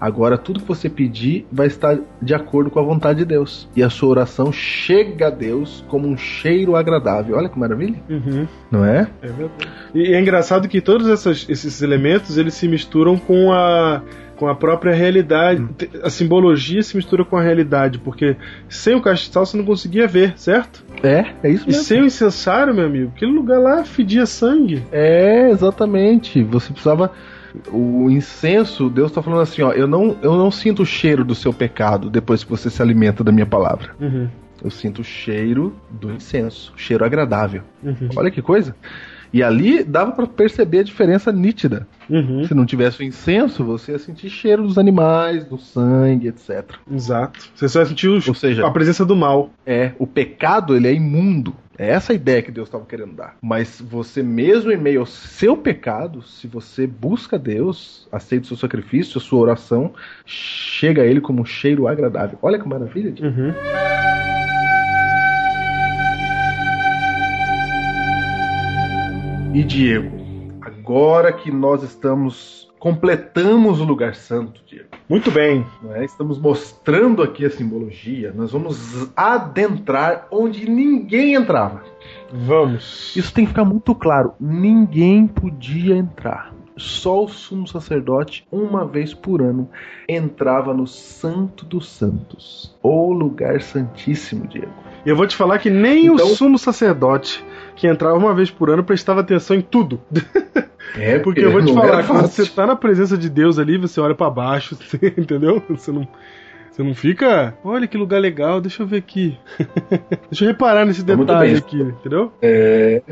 B: agora tudo que você pedir vai estar de acordo com a vontade de Deus. E a sua oração chega a Deus como um cheiro agradável. Olha que maravilha,
C: Uhum.
B: não é?
C: É verdade. E é engraçado que todos essas- esses elementos eles se misturam com a com a própria realidade. Te- A simbologia se mistura com a realidade, porque sem o castiçal você não conseguia ver, certo?
B: É, é isso
C: E
B: mesmo.
C: sem o incensário, meu amigo, aquele lugar lá fedia sangue.
B: É, exatamente. Você precisava. O incenso, Deus está falando assim, ó, eu não, eu não sinto o cheiro do seu pecado depois que você se alimenta da minha palavra.
C: Uhum.
B: Eu sinto o cheiro do incenso, cheiro agradável.
C: Uhum.
B: Olha que coisa. E ali dava para perceber a diferença nítida.
C: Uhum.
B: Se não tivesse o incenso, você ia sentir cheiro dos animais, do sangue, etc.
C: Exato. Você só sentiu os-
B: Ou seja,
C: a presença do mal.
B: É, o pecado ele é imundo. É essa a ideia que Deus estava querendo dar. Mas você mesmo em meio ao seu pecado, se você busca Deus, aceita o seu sacrifício, a sua oração, chega a ele como um cheiro agradável. Olha que maravilha. gente.
C: Uhum.
B: E Diego, agora que nós estamos completamos o lugar santo, Diego.
C: Muito bem.
B: é? Estamos mostrando aqui a simbologia. Nós vamos adentrar onde ninguém entrava.
C: Vamos.
B: Isso tem que ficar muito claro. Ninguém podia entrar. só o sumo sacerdote, uma vez por ano, entrava no Santo dos Santos, o lugar santíssimo, Diego.
C: E eu vou te falar que nem
B: Então-
C: o sumo sacerdote, que entrava uma vez por ano, prestava atenção em tudo.
B: É,
C: Porque eu vou te falar, quando você tá na presença de Deus ali, você olha pra baixo, você- entendeu? Você não, você não fica, olha que lugar legal, deixa eu ver aqui. deixa eu reparar nesse
B: Tá
C: detalhe
B: bem.
C: aqui, entendeu?
B: É,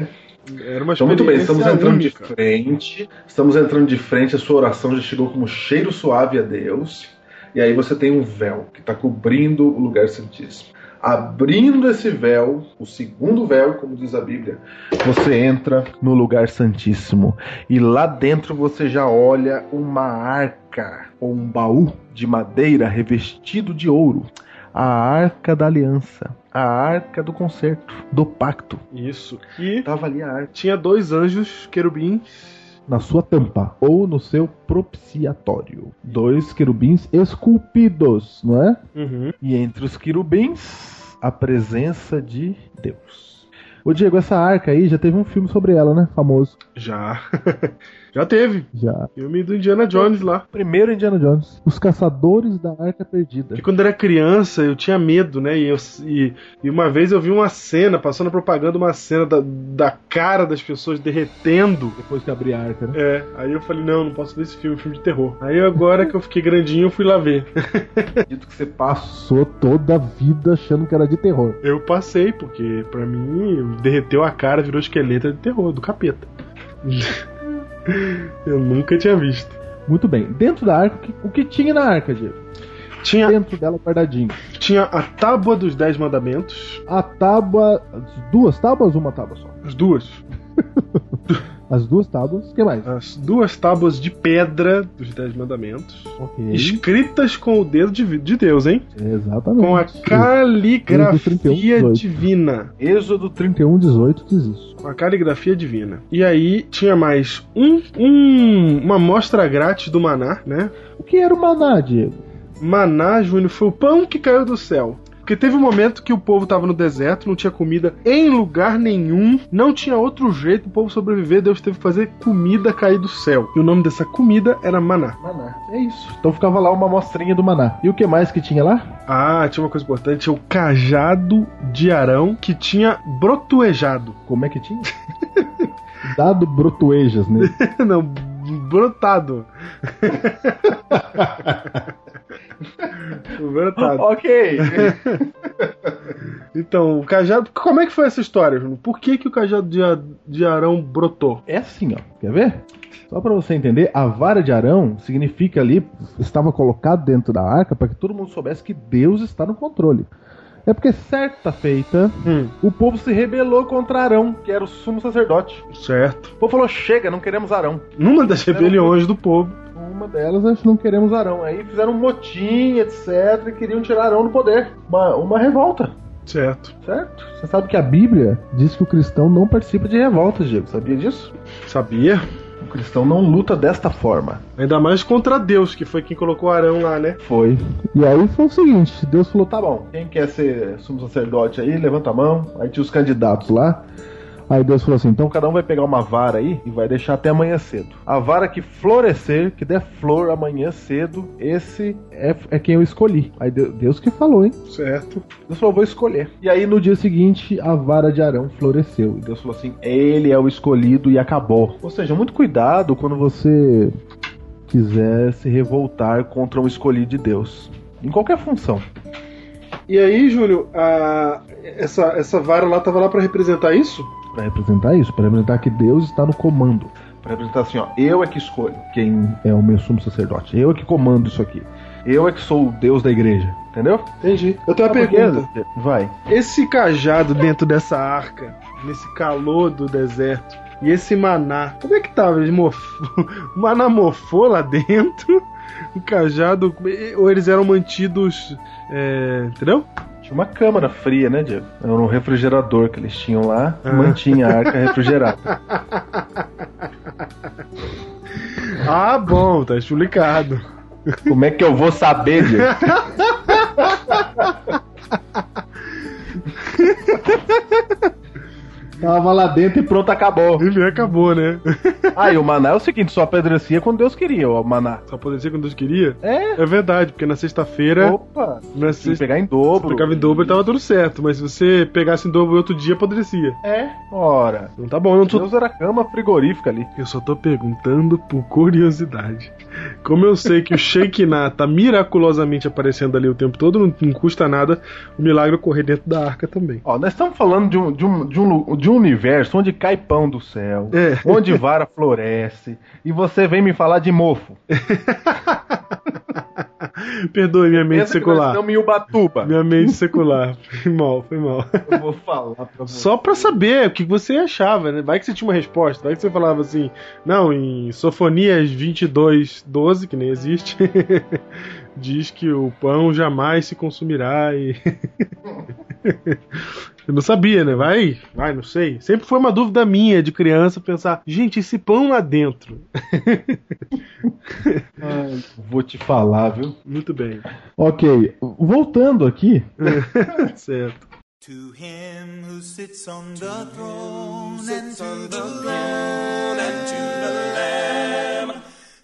C: Era uma
B: então, muito bem, estamos entrando de
C: única.
B: frente, estamos entrando de frente, a sua oração já chegou como cheiro suave a Deus, e aí você tem um véu que está cobrindo o lugar santíssimo. Abrindo esse véu, o segundo véu, como diz a Bíblia, você entra no lugar santíssimo e lá dentro você já olha uma arca ou um baú de madeira revestido de ouro. A arca da aliança, a arca do concerto, do pacto.
C: Isso. E
B: Tava ali a arca
C: tinha dois anjos querubins.
B: na sua tampa ou no seu propiciatório. Dois querubins esculpidos, não é?
C: Uhum.
B: E entre os querubins, a presença de Deus. Ô Diego, essa arca aí já teve um filme sobre ela, né? Famoso.
C: Já. Já teve.
B: Já.
C: Filme do Indiana Jones lá.
B: Primeiro Indiana Jones. Os Caçadores da Arca Perdida.
C: Que quando era criança eu tinha medo, né? E, eu, e, e uma vez eu vi uma cena, passando propaganda, uma cena da, da cara das pessoas derretendo.
B: Depois que abri a arca, né?
C: É, aí eu falei, não, não posso ver esse filme, filme de terror. Aí agora que eu fiquei grandinho, eu fui lá ver.
B: Dito que você passou toda a vida achando que era de terror.
C: Eu passei, porque pra mim derreteu a cara, virou esqueleto é de terror, do capeta. eu nunca tinha visto.
B: Muito bem. Dentro da arca, o que, tinha na arca, Diego?
C: Tinha,
B: Dentro dela, guardadinho.
C: tinha a tábua dos Dez Mandamentos,
B: A tábua. As duas tábuas ou uma tábua só?
C: as duas.
B: As duas tábuas. O que mais?
C: As duas tábuas de pedra dos Dez Mandamentos,
B: Ok.
C: escritas com o dedo de, de Deus, hein?
B: Exatamente.
C: Com a
B: Êxodo
C: caligrafia
B: 31, 18.
C: divina.
B: Êxodo 31, 18 diz isso.
C: Com a caligrafia divina. E aí tinha mais um, um- uma amostra grátis do maná, né?
B: O que era o maná, Diego?
C: Maná, Júnior, foi o pão que caiu do céu. Porque teve um momento que o povo tava no deserto, não tinha comida em lugar nenhum, não tinha outro jeito do povo sobreviver, Deus teve que fazer comida cair do céu. E o nome dessa comida era maná.
B: Maná. É isso. Então ficava lá uma amostrinha do maná. E o que mais que tinha lá?
C: Ah, tinha uma coisa importante, o cajado de Arão que tinha brotuejado.
B: Como é que tinha? Dado brotuejas, né?
C: não, brotado. brotado.
B: ok.
C: Então, o cajado. Como é que foi essa história, Júnior? Por que, que o cajado de, de Arão brotou?
B: É assim, ó. Quer ver? Só pra você entender, a vara de Arão significa ali, estava colocado dentro da arca para que todo mundo soubesse que Deus está no controle. É porque certa feita,
C: Hum,
B: o povo se rebelou contra Arão, que era o sumo sacerdote.
C: certo.
B: O povo falou: chega, não queremos Arão.
C: Numa das rebeliões do povo.
B: Uma delas, que não queremos Arão. Aí fizeram um motim, etc, e queriam tirar Arão do poder. Uma, uma revolta,
C: Certo.
B: certo? Você sabe que a Bíblia diz que o cristão não participa de revoltas, Diego. Sabia disso?
C: Sabia?
B: O cristão não luta desta forma.
C: Ainda mais contra Deus, que foi quem colocou Arão lá, né?
B: Foi. E aí foi o seguinte: Deus falou, tá bom, quem quer ser sumo sacerdote aí, levanta a mão. Aí tinha os candidatos lá. Aí Deus falou assim: então cada um vai pegar uma vara aí e vai deixar até amanhã cedo. A vara que florescer, que der flor amanhã cedo, esse é, é quem eu escolhi. Aí Deu- Deus que falou, hein?
C: Certo.
B: Deus falou, vou escolher. E aí no dia seguinte, a vara de Arão floresceu. E Deus falou assim: ele é o escolhido e acabou. Ou seja, muito cuidado quando você quiser se revoltar contra um escolhido de Deus. Em qualquer função.
C: E aí, Júlio, a... essa, essa vara lá tava lá pra representar isso?
B: Pra representar isso, pra representar que Deus está no comando. Pra representar assim, ó, eu é que escolho quem é o meu sumo sacerdote. Eu é que comando isso aqui. Eu é que sou o Deus da igreja. Entendeu?
C: Entendi. Eu tenho uma
B: Sabe quê?
C: pergunta.
B: Vai.
C: Esse cajado dentro dessa arca, nesse calor do deserto, e esse maná, como é que tava? Ele mofou, o maná mofou lá dentro, o cajado, ou eles eram mantidos, é, entendeu?
B: Tinha uma câmara fria, né, Diego? Era um refrigerador que eles tinham lá
C: Ah.
B: mantinha a arca refrigerada.
C: Ah, bom, tá explicado.
B: Como é que eu vou saber, Diego? Tava lá dentro e pronto, acabou.
C: E acabou, né?
B: Ah, e o maná é o seguinte, só apodrecia quando Deus queria, o maná.
C: Só apodrecia quando Deus queria?
B: É.
C: É verdade, porque na sexta-feira.
B: Opa!
C: Na
B: Se
C: sexta...
B: pegar em
C: Se
B: dobro.
C: pegava em dobro, tava tudo certo. Mas se você pegasse em dobro outro dia, apodrecia.
B: É, ora.
C: Não tá bom, eu não tô
B: Deus era cama frigorífica ali.
C: Eu só tô perguntando por curiosidade. Como eu sei que o Shekinah tá miraculosamente aparecendo ali o tempo todo, não, não custa nada o milagre ocorrer dentro da arca também.
B: Ó, nós estamos falando de um, de, um, de, um, de um universo onde cai pão do céu,
C: É.
B: onde vara floresce, e você vem me falar de mofo.
C: Perdoe minha mente
B: Pensa que nós
C: secular.
B: estamos em Ubatuba.
C: Minha mente secular. Foi mal, foi mal.
B: Eu vou falar pra você.
C: Só pra saber o que você achava, né? Vai que você tinha uma resposta. Vai que você falava assim, não, em Sofonias 22, 12, que nem existe, diz que o pão jamais se consumirá e... Eu não sabia, né? Vai, vai, não sei. Sempre foi uma dúvida minha de criança pensar, gente, esse pão lá dentro.
B: Ai, vou te falar, viu?
C: Muito bem.
B: Ok, voltando aqui.
C: certo.
I: To him who sits on the throne and to the Lamb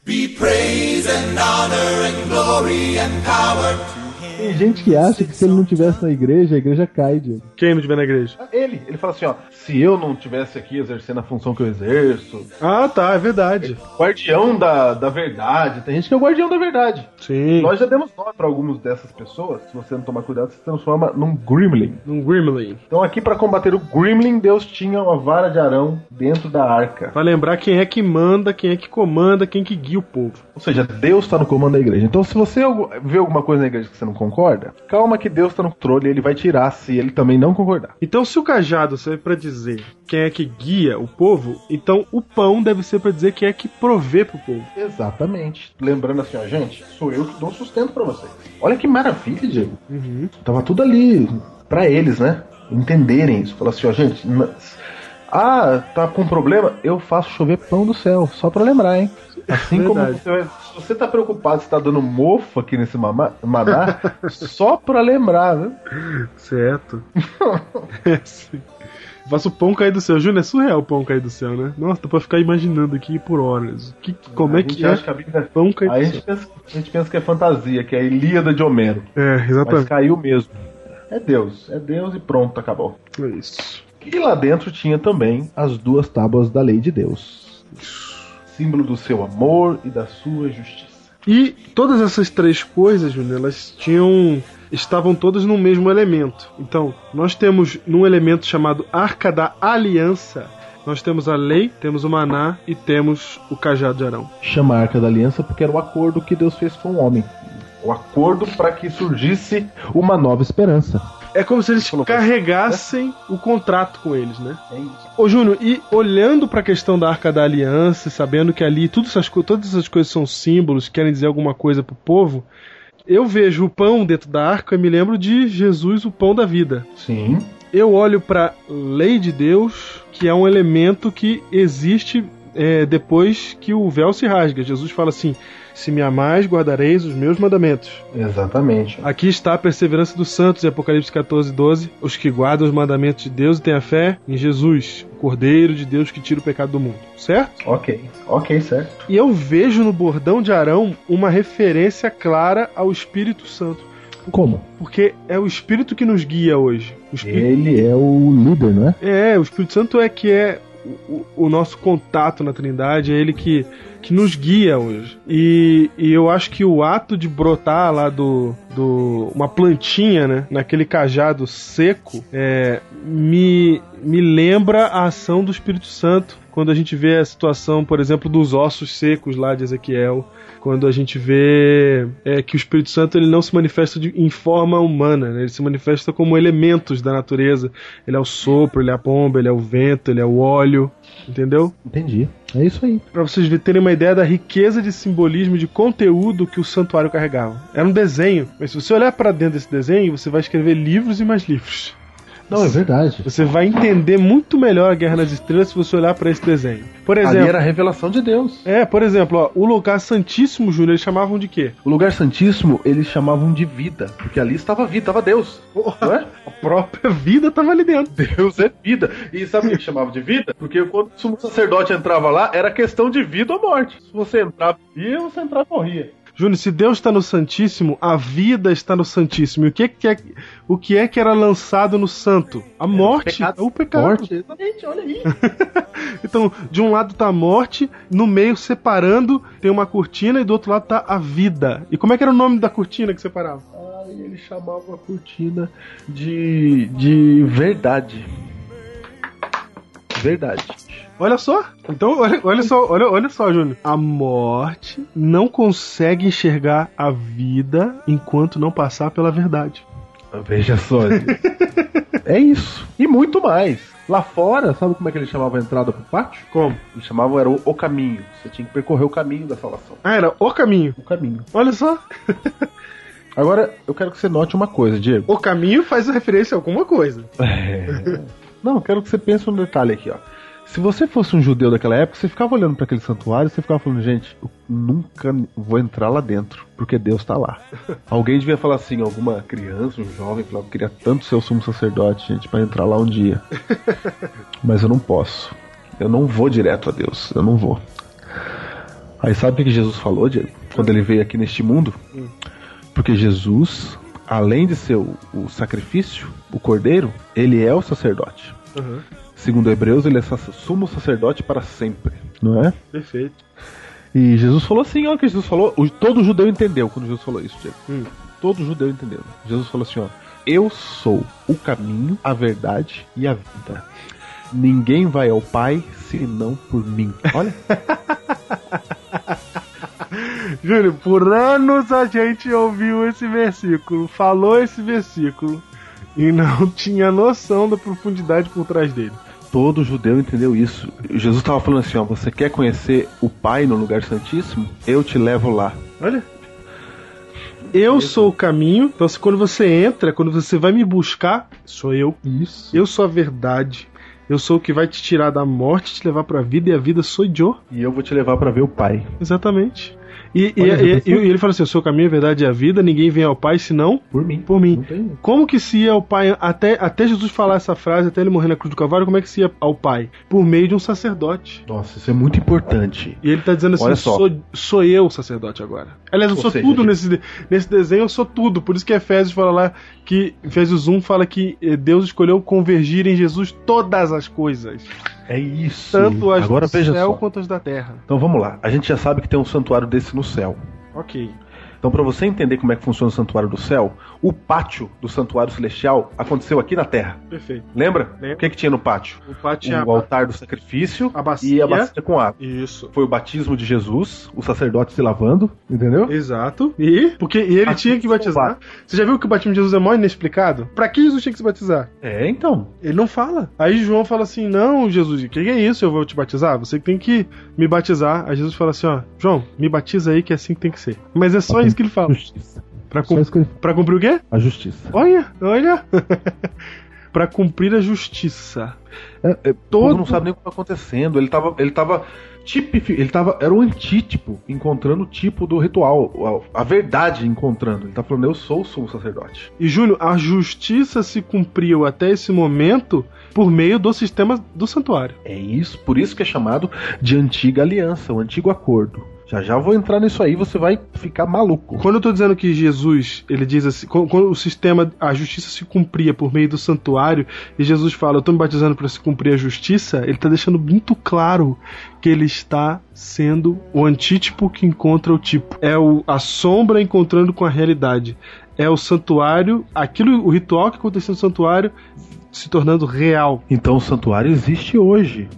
I: be praise and honor and glory and power.
J: Tem gente que acha que se ele não tivesse na igreja, a igreja cai, Diego.
C: Quem não estiver na igreja?
B: Ele, ele fala assim, ó, se eu não tivesse aqui exercendo a função que eu exerço,
C: Ah, tá, é verdade.
B: guardião da, da verdade, tem gente que é o guardião da verdade.
C: Sim.
B: Nós já demos nome pra algumas dessas pessoas, se você não tomar cuidado, se transforma num gremlin.
C: Um Gremlin.
B: Então aqui pra combater o gremlin, Deus tinha uma vara de Arão dentro da arca.
C: Pra lembrar quem é que manda, quem é que comanda, quem que guia o povo.
B: Ou seja, Deus está no comando da igreja. Então, se você vê alguma coisa na igreja que você não concorda, calma que Deus está no controle e ele vai tirar se ele também não concordar.
C: Então, se o cajado serve pra dizer quem é que guia o povo, então o pão deve ser pra dizer quem é que provê pro povo.
B: Exatamente. Lembrando assim, ó, gente, sou eu que dou sustento pra vocês. Olha que maravilha, Diego. Tava tudo ali pra eles, né? Entenderem isso. Falar assim, ó, gente, ah, tá com problema? Eu faço chover pão do céu, só pra lembrar, hein? Assim como
C: Verdade.
B: você, vai- se você tá preocupado se tá dando mofo aqui nesse maná, só pra lembrar, viu?
C: Certo. é, sim. Faço o pão cair do céu. Júnior, é surreal o pão cair do céu, né? Nossa, dá pra ficar imaginando aqui por horas. Que, como é que
B: gente
C: é
B: acha que a Bíblia-
C: pão cair do
B: gente,
C: céu?
B: pensa, a gente pensa que é fantasia, que é a Ilíada de Homero.
C: É,
B: Mas
C: exatamente.
B: caiu mesmo. É Deus, é Deus e pronto, acabou.
C: É isso.
B: E lá dentro tinha também as duas tábuas da lei de Deus. Símbolo do seu amor e da sua justiça.
C: E todas essas três coisas, Júnior, elas tinham. estavam todas no mesmo elemento. Então, nós temos num elemento chamado Arca da Aliança. Nós temos a lei, temos o maná e temos o cajado de Arão.
B: Chama a Arca da Aliança porque era o acordo que Deus fez com o homem. O acordo para que surgisse uma nova esperança.
C: É como se eles carregassem o contrato com eles, né?
B: É isso.
C: Ô Júnior, e olhando pra questão da Arca da Aliança, sabendo que ali tudo essas, todas essas coisas são símbolos, querem dizer alguma coisa pro povo, eu vejo o pão dentro da arca e me lembro de Jesus, o pão da vida.
B: Sim.
C: Eu olho pra lei de Deus, que é um elemento que existe é, depois que o véu se rasga. Jesus fala assim: Se me amais, guardareis os meus mandamentos.
B: Exatamente.
C: Aqui está a perseverança dos santos, em Apocalipse 14, 12. Os que guardam os mandamentos de Deus e têm a fé em Jesus, o Cordeiro de Deus que tira o pecado do mundo. Certo?
B: Ok, ok, certo.
C: E eu vejo no bordão de Arão uma referência clara ao Espírito Santo.
J: Como?
C: Porque é o Espírito que nos guia hoje. O Espírito...
J: Ele é o líder, não é?
C: É, o Espírito Santo é que é o, o nosso contato na Trindade, é ele que, que nos guia hoje. E, e eu acho que o ato de brotar lá do, do uma plantinha, né, naquele cajado seco, é, me, me lembra a ação do Espírito Santo. Quando a gente vê a situação, por exemplo, dos ossos secos lá de Ezequiel, quando a gente vê é, que o Espírito Santo ele não se manifesta de, em forma humana, né? ele se manifesta como elementos da natureza. Ele é o sopro, ele é a pomba, ele é o vento, ele é o óleo, entendeu?
J: Entendi. É isso aí.
C: Para vocês terem uma ideia da riqueza de simbolismo e de conteúdo que o santuário carregava. Era um desenho, mas se você olhar para dentro desse desenho, você vai escrever livros e mais livros.
B: Não, é verdade.
C: Você vai entender muito melhor a Guerra nas Estrelas se você olhar pra esse desenho. Por exemplo,
B: Ali era a revelação de Deus.
C: é, por exemplo, ó, o lugar santíssimo, Júnior, eles chamavam de quê?
B: O lugar santíssimo eles chamavam de vida, porque ali estava vida, estava Deus. Não é?
C: A própria vida tava ali dentro.
B: Deus é vida. E sabe o que chamava de vida? Porque quando o sumo sacerdote entrava lá, era questão de vida ou morte. Se você entrava, ia, você entrava, morria.
C: Júnior, se Deus está no Santíssimo, a vida está no Santíssimo. E o que, que é, o que é que era lançado no Santo? A morte.
B: pecado.
C: É o pecado.
B: Morte, exatamente, olha aí.
C: Então, de um lado tá a morte, no meio, separando, tem uma cortina e do outro lado tá a vida. E como é que era o nome da cortina que separava?
B: Aí ele chamava a cortina de, de verdade. Verdade.
C: Olha só. Então, olha, olha só, olha, olha só, Júnior. A morte não consegue enxergar a vida enquanto não passar pela verdade.
B: Veja só. é isso. E muito mais. Lá fora, sabe como é que ele chamava a entrada pro pátio?
C: Como?
B: Ele chamava era o, o caminho. Você tinha que percorrer o caminho da salvação.
C: Ah, era o caminho.
B: O caminho.
C: Olha só.
B: Agora, eu quero que você note uma coisa, Diego.
C: O caminho faz referência a alguma coisa.
B: É. Não, eu quero que você pense um detalhe aqui, ó. Se você fosse um judeu daquela época, você ficava olhando para aquele santuário e você ficava falando, gente, eu nunca vou entrar lá dentro, porque Deus tá lá. Alguém devia falar assim, alguma criança, um jovem, falava, eu queria tanto ser o sumo sacerdote, gente, para entrar lá um dia. Mas eu não posso. Eu não vou direto a Deus, eu não vou. Aí sabe o que que Jesus falou, Diego? Quando ele veio aqui neste mundo? Porque Jesus, além de ser o, o sacrifício, o cordeiro, ele é o sacerdote.
C: Uhum.
B: Segundo Hebreus, ele é sumo sacerdote para sempre, não é?
C: Perfeito.
B: E Jesus falou assim, olha o que Jesus falou. Todo judeu entendeu quando Jesus falou isso, Diego.
C: Hum.
B: Todo judeu entendeu. Jesus falou assim, ó. Eu sou o caminho, a verdade e a vida. Ninguém vai ao Pai senão por mim. Olha.
C: Júnior, por anos a gente ouviu esse versículo, falou esse versículo e não tinha noção da profundidade por trás dele.
B: Todo judeu entendeu isso. Jesus estava falando assim, ó, você quer conhecer o Pai no lugar santíssimo? Eu te levo lá.
C: Olha. Eu sou o caminho, então se quando você entra, quando você vai me buscar, sou eu.
B: Isso.
C: Eu sou a verdade. Eu sou o que vai te tirar da morte, te levar pra vida e a vida sou eu.
B: E eu vou te levar para ver o Pai.
C: Exatamente. E, e- e- e ele fala assim: eu sou o caminho, a verdade e a vida, ninguém vem ao Pai senão
B: Por mim.
C: por mim.
B: Tem.
C: Como que se ia ao Pai, até, até Jesus falar essa frase, até ele morrer na cruz do Calvário, como é que se ia ao Pai? Por meio de um sacerdote.
B: Nossa, isso é muito importante.
C: E ele tá dizendo assim: sou, sou eu o sacerdote agora. Aliás, eu
B: Ou
C: sou
B: seja,
C: tudo
B: gente-
C: nesse, nesse desenho, eu sou tudo. Por isso que Efésios fala lá que Efésios 1 fala que eh, Deus escolheu convergir em Jesus todas as coisas.
B: É isso.
C: Tanto as
B: Agora
C: do
B: veja
C: céu
B: só.
C: quanto as da terra.
B: Então vamos lá. A gente já sabe que tem um santuário desse no céu.
C: Ok.
B: Então, para você entender como é que funciona o santuário do céu, o pátio do santuário celestial aconteceu aqui na Terra.
C: Perfeito.
B: Lembra?
C: Lembro.
B: O que, que tinha no pátio?
C: O pátio é
B: o altar do sacrifício
C: a bacia.
B: e a bacia com água.
C: Isso.
B: Foi o batismo de Jesus, o sacerdote se lavando, entendeu?
C: Exato. E porque e ele
B: Aqui
C: tinha que batizar. Você já viu que o batismo de Jesus é mó inexplicado? Pra que Jesus tinha que se batizar?
B: É, então.
C: Ele não fala. Aí João fala assim: Não, Jesus, o que, é isso? Eu vou te batizar? Você tem que me batizar. Aí Jesus fala assim: Ó, João, me batiza aí que é assim que tem que ser. Mas é só isso que ele fala.
B: Justiça.
C: Pra, cum
J: ele...
C: pra cumprir o quê?
B: A justiça.
C: Olha, olha. pra cumprir a justiça.
B: É, é,
C: Todo-
B: não sabe nem o que tá acontecendo. Ele tava, ele tava tipifi- ele tava, era um antítipo, encontrando o tipo do ritual, a, a verdade encontrando. Ele tá falando, eu sou o sumo sacerdote.
C: E Júnior, a justiça se cumpriu até esse momento por meio do sistema do santuário.
B: É isso, por isso que é chamado de antiga aliança, o antigo acordo. Já já vou entrar nisso aí, você vai ficar maluco.
C: Quando eu tô dizendo que Jesus, ele diz assim, quando, o sistema, a justiça se cumpria por meio do santuário, e Jesus fala, eu tô me batizando para se cumprir a justiça, ele tá deixando muito claro que ele está sendo o antítipo que encontra o tipo. É o, a sombra encontrando com a realidade. É o santuário, aquilo, o ritual que aconteceu no santuário se tornando real.
B: Então o santuário existe hoje.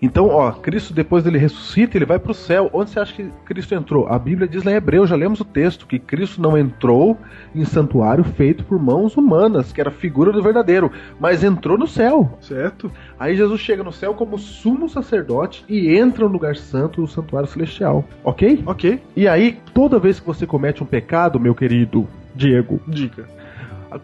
B: Então, ó, Cristo depois dele ressuscita, ele vai pro céu. Onde você acha que Cristo entrou? A Bíblia diz lá em Hebreu, já lemos o texto, que Cristo não entrou em santuário feito por mãos humanas, que era a figura do verdadeiro, mas entrou no céu.
C: Certo?
B: Aí Jesus chega no céu como sumo sacerdote e entra no lugar santo do santuário celestial. Ok?
C: Ok.
B: E aí, toda vez que você comete um pecado, meu querido Diego,
C: Dica.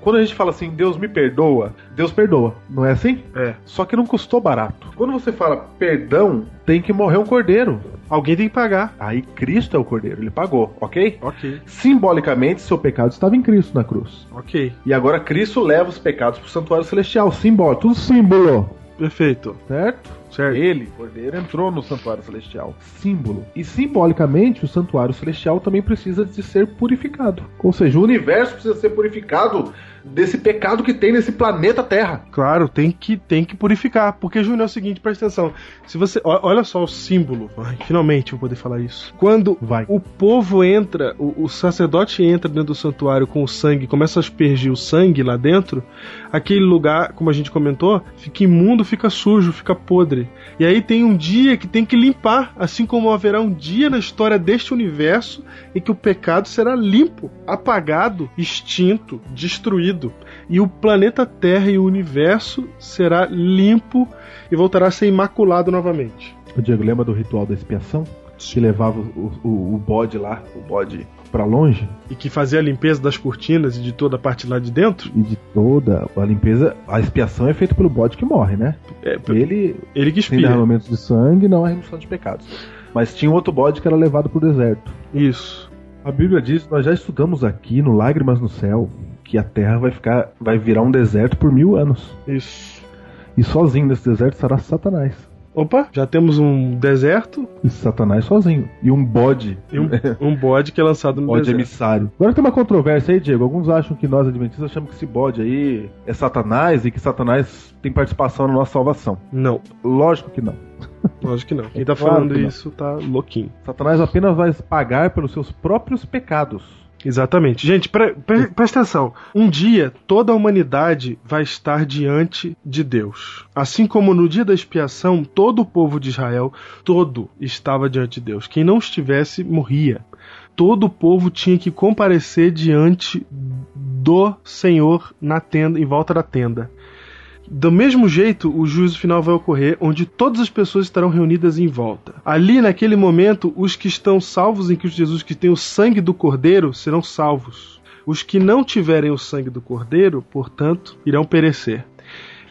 B: Quando a gente fala assim, Deus me perdoa, Deus perdoa, não é assim?
C: É.
B: Só que não custou barato. Quando você fala perdão, tem que morrer um cordeiro.
C: Alguém tem que pagar.
B: Aí Cristo é o cordeiro, ele pagou, ok?
C: Ok.
B: Simbolicamente, seu pecado estava em Cristo na cruz.
C: Ok.
B: E agora Cristo leva os pecados pro santuário celestial, simbólico, tudo símbolo,
C: Perfeito.
B: certo?
C: Certo.
B: Ele, cordeiro, entrou no santuário celestial. Símbolo. E simbolicamente, o santuário celestial também precisa de ser purificado. Ou seja, o universo precisa ser purificado desse pecado que tem nesse planeta Terra.
C: Claro, tem que, tem que purificar. Porque, Júnior, é o seguinte, presta atenção. Se você. Olha só o símbolo. Ai, finalmente eu vou poder falar isso. Quando
B: Vai.
C: o povo entra, o, o sacerdote entra dentro do santuário com o sangue, começa a aspergir o sangue lá dentro, aquele lugar, como a gente comentou, fica imundo, fica sujo, fica podre. E aí tem um dia que tem que limpar, assim como haverá um dia na história deste universo em que o pecado será limpo, apagado, extinto, destruído. E o planeta Terra e o universo será limpo e voltará a ser imaculado novamente.
B: O Diego, lembra do ritual da expiação? Que levava o, o, o bode lá, o bode pra longe?
C: E que fazia a limpeza das cortinas e de toda a parte lá de dentro.
B: E de toda a limpeza, a expiação é feita pelo bode que morre, né?
C: É,
B: Ele
C: ele que
B: tem
C: espia.
B: derramamentos de sangue, não a remoção de pecados. Mas tinha um outro bode que era levado pro deserto.
C: Isso.
B: A Bíblia diz, nós já estudamos aqui no Lágrimas no Céu, que a terra vai ficar, vai virar um deserto por mil anos.
C: Isso.
B: E sozinho nesse deserto será Satanás.
C: Opa, já temos um deserto
B: E Satanás sozinho. E um bode.
C: e um, um bode que é lançado no
B: bode
C: deserto.
B: emissário. Agora tem uma controvérsia aí, Diego. Alguns acham que nós adventistas achamos que esse bode aí é Satanás e que Satanás tem participação na nossa salvação.
C: Não,
B: Lógico que não.
C: lógico que não. Quem tá
B: Claro
C: falando
B: que não.
C: isso tá louquinho.
B: Satanás apenas vai pagar pelos seus próprios pecados.
C: Exatamente. Gente, pre- pre- presta atenção. Um dia, toda a humanidade vai estar diante de Deus. Assim como no dia da expiação, todo o povo de Israel, todo estava diante de Deus. Quem não estivesse, morria. Todo o povo tinha que comparecer diante do Senhor na tenda, em volta da tenda. Do mesmo jeito, o juízo final vai ocorrer, onde todas as pessoas estarão reunidas em volta. Ali, naquele momento, os que estão salvos em Cristo Jesus, que têm o sangue do Cordeiro, serão salvos. Os que não tiverem o sangue do Cordeiro, portanto, irão perecer.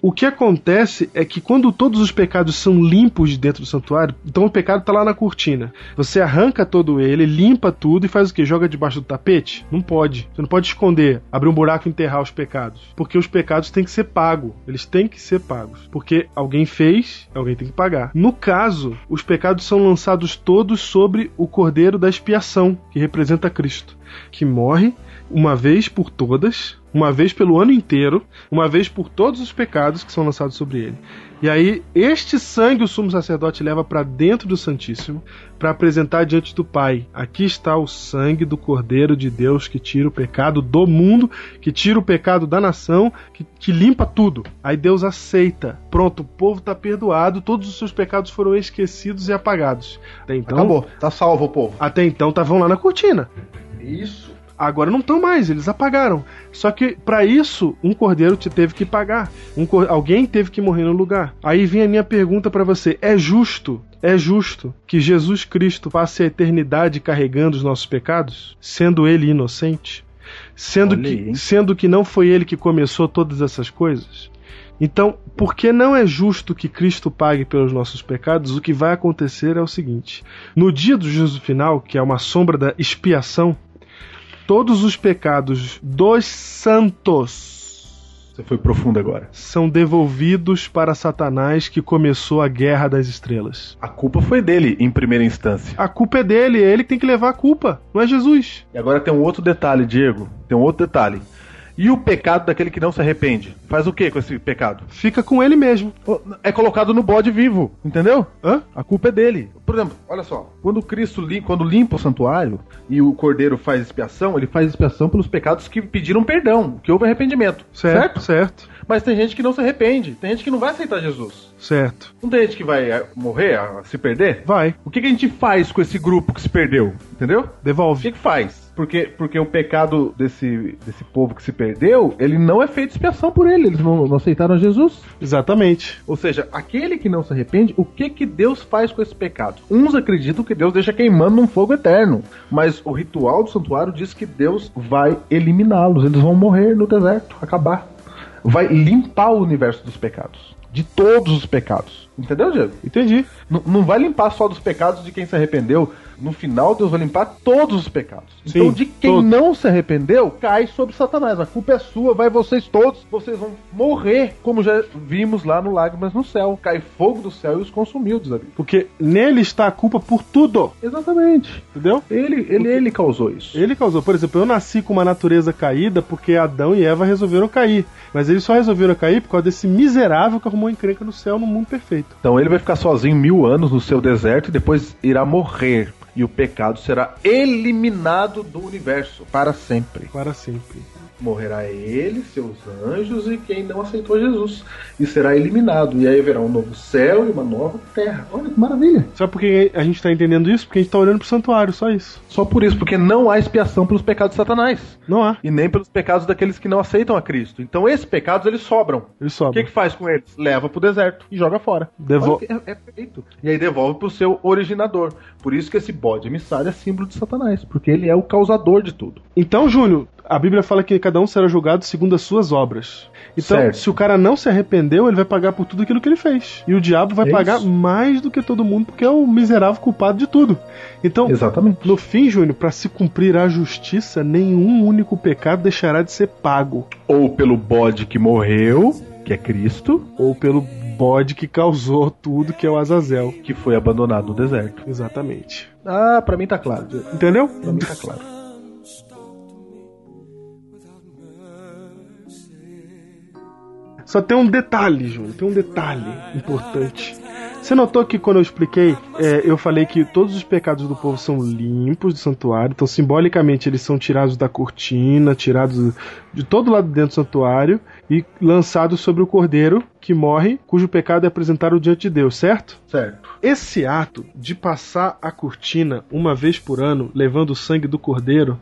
C: O que acontece é que quando todos os pecados são limpos de dentro do santuário, então o pecado está lá na cortina. Você arranca todo ele, limpa tudo e faz o que? Joga debaixo do tapete? Não pode. Você não pode esconder, abrir um buraco e enterrar os pecados. Porque os pecados têm que ser pagos. Eles têm que ser pagos. Porque alguém fez, alguém tem que pagar. No caso, os pecados são lançados todos sobre o cordeiro da expiação, que representa Cristo, que morre uma vez por todas, uma vez pelo ano inteiro, uma vez por todos os pecados que são lançados sobre ele. E aí, este sangue o sumo sacerdote leva para dentro do Santíssimo para apresentar diante do Pai. Aqui está o sangue do Cordeiro de Deus que tira o pecado do mundo, que tira o pecado da nação, que, que limpa tudo. Aí Deus aceita. Pronto, o povo está perdoado, todos os seus pecados foram esquecidos e apagados. Até então,
B: Acabou. Tá salvo o povo.
C: até então estavam lá na cortina.
B: Isso.
C: Agora não estão mais, eles apagaram. Só que para isso, um cordeiro te teve que pagar. Um cor- Alguém teve que morrer no lugar. Aí vem a minha pergunta para você: é justo? É justo que Jesus Cristo passe a eternidade carregando os nossos pecados, sendo ele inocente? Sendo
B: Olha
C: que,
B: hein?
C: sendo que não foi ele que começou todas essas coisas? Então, porque não é justo que Cristo pague pelos nossos pecados, o que vai acontecer é o seguinte: no dia do juízo final, que é uma sombra da expiação, todos os pecados dos santos
B: Você foi profundo agora.
C: são devolvidos para Satanás que começou a guerra das estrelas.
B: A culpa foi dele em primeira instância.
C: A culpa é dele, é ele que tem que levar a culpa, não é Jesus.
B: E agora tem um outro detalhe, Diego. Tem um outro detalhe. E o pecado daquele que não se arrepende? Faz o que com esse pecado?
C: Fica com ele mesmo.
B: É colocado no bode vivo, entendeu?
C: Hã?
B: A culpa é dele. Por exemplo, olha só. Quando Cristo lim- quando limpa o santuário e o cordeiro faz expiação, ele faz expiação pelos pecados que pediram perdão, que houve arrependimento.
C: Certo, certo,
B: Mas tem gente que não se arrepende. Tem gente que não vai aceitar Jesus.
C: certo.
B: Não tem gente que vai eh, morrer, se perder?
C: Vai,
B: O que, que a gente faz com esse grupo que se perdeu? Entendeu? O
C: devolve.
B: que, que faz? Porque, porque o pecado desse, desse povo que se perdeu, ele não é feito expiação por ele. Eles não, não aceitaram Jesus.
C: Exatamente.
B: Ou seja, aquele que não se arrepende, o que que Deus faz com esse pecado? Uns acreditam que Deus deixa queimando num fogo eterno, mas o ritual do santuário diz que Deus vai eliminá-los, eles vão morrer no deserto, acabar. Vai limpar o universo dos pecados, de todos os pecados. Entendeu, Diego?
C: Entendi.
B: N- não vai limpar só dos pecados de quem se arrependeu. No final, Deus vai limpar todos os pecados.
C: Sim,
B: então, de quem
C: todos.
B: não se arrependeu, cai sobre Satanás. A culpa é sua, vai vocês todos. Vocês vão morrer, como já vimos lá no Lágrimas no Céu. Cai fogo do céu e os consumiu, diz a Bíblia.
C: Porque nele está a culpa por tudo.
B: Exatamente.
C: Entendeu?
B: Ele, ele, ele causou isso.
C: Ele causou. Por exemplo, eu nasci com uma natureza caída porque Adão e Eva resolveram cair. Mas eles só resolveram cair por causa desse miserável que arrumou encrenca no céu no mundo perfeito.
B: Então ele vai ficar sozinho mil anos no seu deserto e depois irá morrer. E o pecado será eliminado do universo para sempre.
C: Para sempre.
B: Morrerá ele, seus anjos e quem não aceitou Jesus. E será eliminado. E aí haverá um novo céu e uma nova terra. Olha que maravilha.
C: Sabe por que a gente está entendendo isso? Porque a gente está olhando pro santuário, só isso.
B: Só por isso, porque não há expiação pelos pecados de Satanás.
C: Não há.
B: E nem pelos pecados daqueles que não aceitam a Cristo. Então esses pecados eles sobram.
C: Eles
B: O
C: sobram.
B: que, que faz com eles? Leva pro deserto e joga fora.
C: Devo-
B: Olha que É, é feito. E aí devolve pro seu originador. Por isso que esse bode emissário é símbolo de Satanás. Porque ele é o causador de tudo.
C: Então, Júnior, a Bíblia fala que cada um será julgado segundo as suas obras. Então,
B: Certo.
C: se o cara não se arrependeu, ele vai pagar por tudo aquilo que ele fez. E o diabo vai
B: É
C: pagar
B: isso.
C: mais do que todo mundo, porque é o miserável culpado de tudo. Então,
B: Exatamente.
C: no fim, Júnior, para se cumprir a justiça, nenhum único pecado deixará de ser pago.
B: Ou pelo bode que morreu, que é Cristo,
C: Ou pelo bode que causou tudo, que é o Azazel.
B: que foi abandonado no deserto.
C: Exatamente.
B: Ah, pra mim tá claro.
C: Entendeu?
B: Pra mim tá claro.
C: Só tem um detalhe, Júnior, tem um detalhe importante. Você notou que quando eu expliquei, é, eu falei que todos os pecados do povo são limpos do santuário, então simbolicamente eles são tirados da cortina, tirados de todo lado dentro do santuário e lançados sobre o cordeiro que morre, cujo pecado é apresentado diante de Deus, certo?
B: Certo.
C: Esse ato de passar a cortina uma vez por ano, levando o sangue do cordeiro,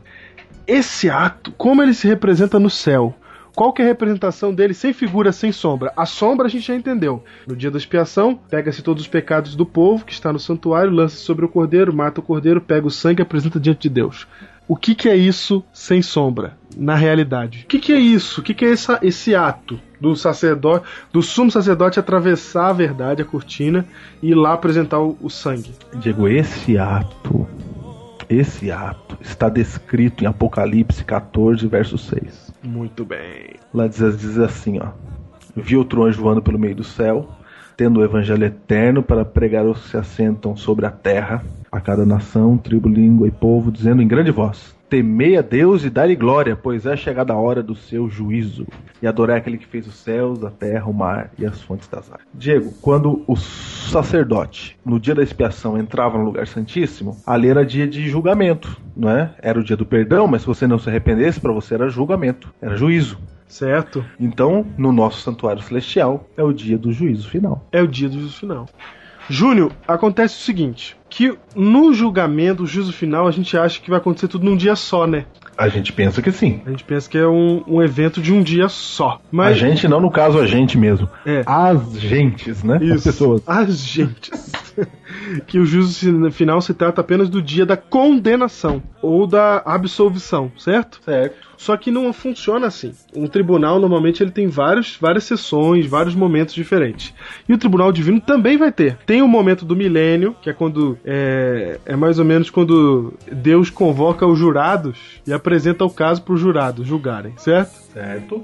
C: esse ato, como ele se representa no céu? Qual que é a representação dele sem figura, sem sombra? A sombra a gente já entendeu. No dia da expiação, pega-se todos os pecados do povo que está no santuário, lança sobre o cordeiro, mata o cordeiro, pega o sangue e apresenta diante de Deus. O que, que é isso sem sombra, na realidade? O que, que é isso? O que, que é essa- esse ato do sacerdote, do sumo sacerdote atravessar a verdade, a cortina, e ir lá apresentar o, o sangue?
B: Diego, esse ato, esse ato está descrito em Apocalipse 14, verso 6.
C: Muito bem.
B: Lá diz, diz assim, ó. Vi outro anjo voando pelo meio do céu, tendo o evangelho eterno para pregar aos que se assentam sobre a terra, a cada nação, tribo, língua e povo, dizendo em grande voz: Temei a Deus e dai-lhe glória, pois é chegada a hora do seu juízo, e adorai aquele que fez os céus, a terra, o mar e as fontes das águas. Diego, quando o sacerdote, no dia da expiação, entrava no lugar santíssimo, ali era dia de julgamento, não é? Era o dia do perdão, mas se você não se arrependesse, para você era julgamento, era juízo.
C: Certo?
B: Então, no nosso santuário celestial, é o dia do juízo final.
C: É o dia do juízo final. Júnior, acontece o seguinte: que no julgamento, o juízo final, a gente acha que vai acontecer tudo num dia só, né?
B: A gente pensa que sim.
C: A gente pensa que é um, um evento de um dia só.
B: A
C: Mas
B: gente não, no caso, a gente mesmo.
C: É.
B: As gentes, né? As
C: Isso.
B: pessoas.
C: As gentes. Que o juízo final se trata apenas do dia da condenação ou da absolvição, certo?
B: Certo.
C: Só que não funciona assim. Um tribunal normalmente ele tem vários, várias sessões, vários momentos diferentes. E o tribunal divino também vai ter. Tem o momento do milênio, que é quando é, é mais ou menos quando Deus convoca os jurados e apresenta o caso para os jurados julgarem, certo?
B: Certo.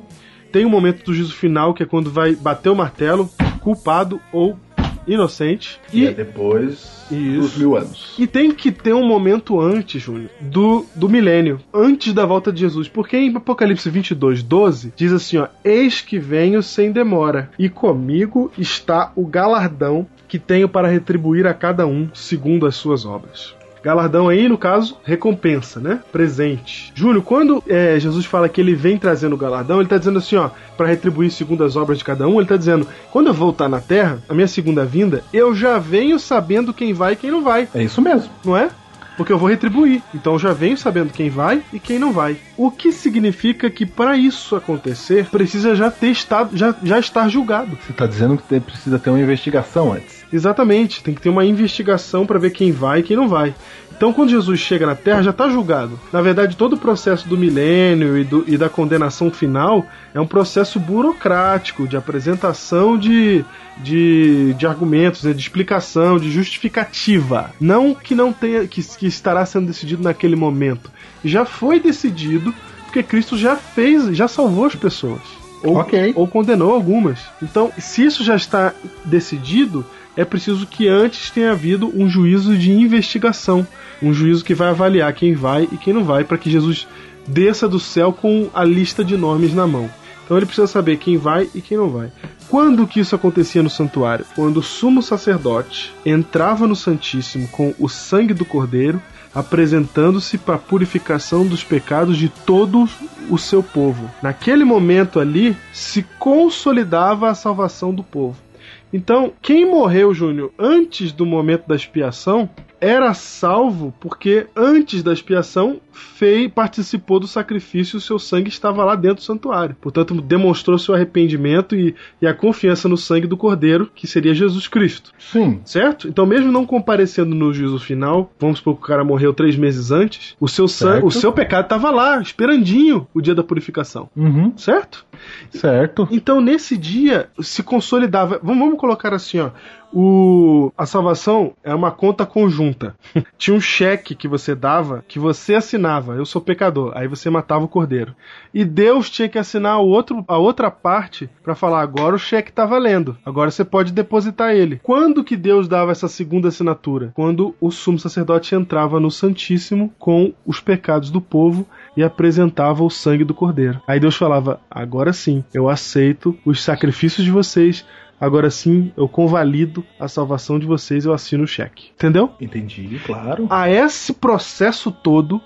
C: Tem o momento do juízo final, que é quando vai bater o martelo, culpado ou inocente.
B: E
C: E
B: é depois
C: Isso.
B: dos mil anos.
C: e tem que ter um momento antes, Júnior, do, do milênio, antes da volta de Jesus. Porque em Apocalipse 22, 12, diz assim: ó, Eis que venho sem demora, e comigo está o galardão que tenho para retribuir a cada um segundo as suas obras. Galardão aí, no caso, recompensa, né? Presente. Júnior, quando é, Jesus fala que ele vem trazendo o galardão, ele tá dizendo assim, ó, para retribuir segundo as obras de cada um, ele tá dizendo, quando eu voltar na terra, a minha segunda vinda, eu já venho sabendo quem vai e quem não vai,
B: É isso mesmo.
C: não é? Porque eu vou retribuir. Então eu já venho sabendo quem vai e quem não vai. O que significa que para isso acontecer, precisa já ter estado, já, já estar julgado.
B: Você tá dizendo que precisa ter uma investigação antes.
C: Exatamente, tem que ter uma investigação para ver quem vai e quem não vai. Então, quando Jesus chega na Terra, já está julgado. Na verdade, todo o processo do milênio e, do- e da condenação final é um processo burocrático de apresentação de, de, de argumentos, né, de explicação, de justificativa. Não que não tenha que, que estará sendo decidido naquele momento. Já foi decidido porque Cristo já fez, já salvou as pessoas. Ou, ou condenou algumas. Então, se isso já está decidido, é preciso que antes tenha havido um juízo de investigação, um juízo que vai avaliar quem vai e quem não vai, para que Jesus desça do céu com a lista de nomes na mão. Então ele precisa saber quem vai e quem não vai. Quando que isso acontecia no santuário? Quando o sumo sacerdote entrava no Santíssimo com o sangue do cordeiro, apresentando-se para a purificação dos pecados de todo o seu povo. Naquele momento ali se consolidava a salvação do povo. Então, quem morreu, Júnior, antes do momento da expiação, era salvo porque antes da expiação fei, participou do sacrifício e o seu sangue estava lá dentro do santuário. Portanto, demonstrou seu arrependimento e, e a confiança no sangue do Cordeiro, que seria Jesus Cristo.
B: Sim.
C: Certo? Então, mesmo não comparecendo no juízo final, vamos supor que o cara morreu três meses antes, o seu, san-
B: Certo.
C: o seu pecado estava lá, esperandinho o dia da purificação.
B: Uhum.
C: Certo?
B: Certo.
C: Então, nesse dia, se consolidava. Vamos, vamos colocar assim, ó. O, a salvação é uma conta conjunta. Tinha um cheque que você dava, que você assinava. Eu sou pecador. Aí você matava o cordeiro. E Deus tinha que assinar o outro, a outra parte para falar: agora o cheque tá valendo. Agora você pode depositar ele. Quando que Deus dava essa segunda assinatura? Quando o sumo sacerdote entrava no Santíssimo com os pecados do povo e apresentava o sangue do cordeiro. Aí Deus falava: agora sim, eu aceito os sacrifícios de vocês. Agora sim, eu convalido a salvação de vocês, eu assino o cheque. Entendeu?
B: Entendi, claro.
C: A esse processo todo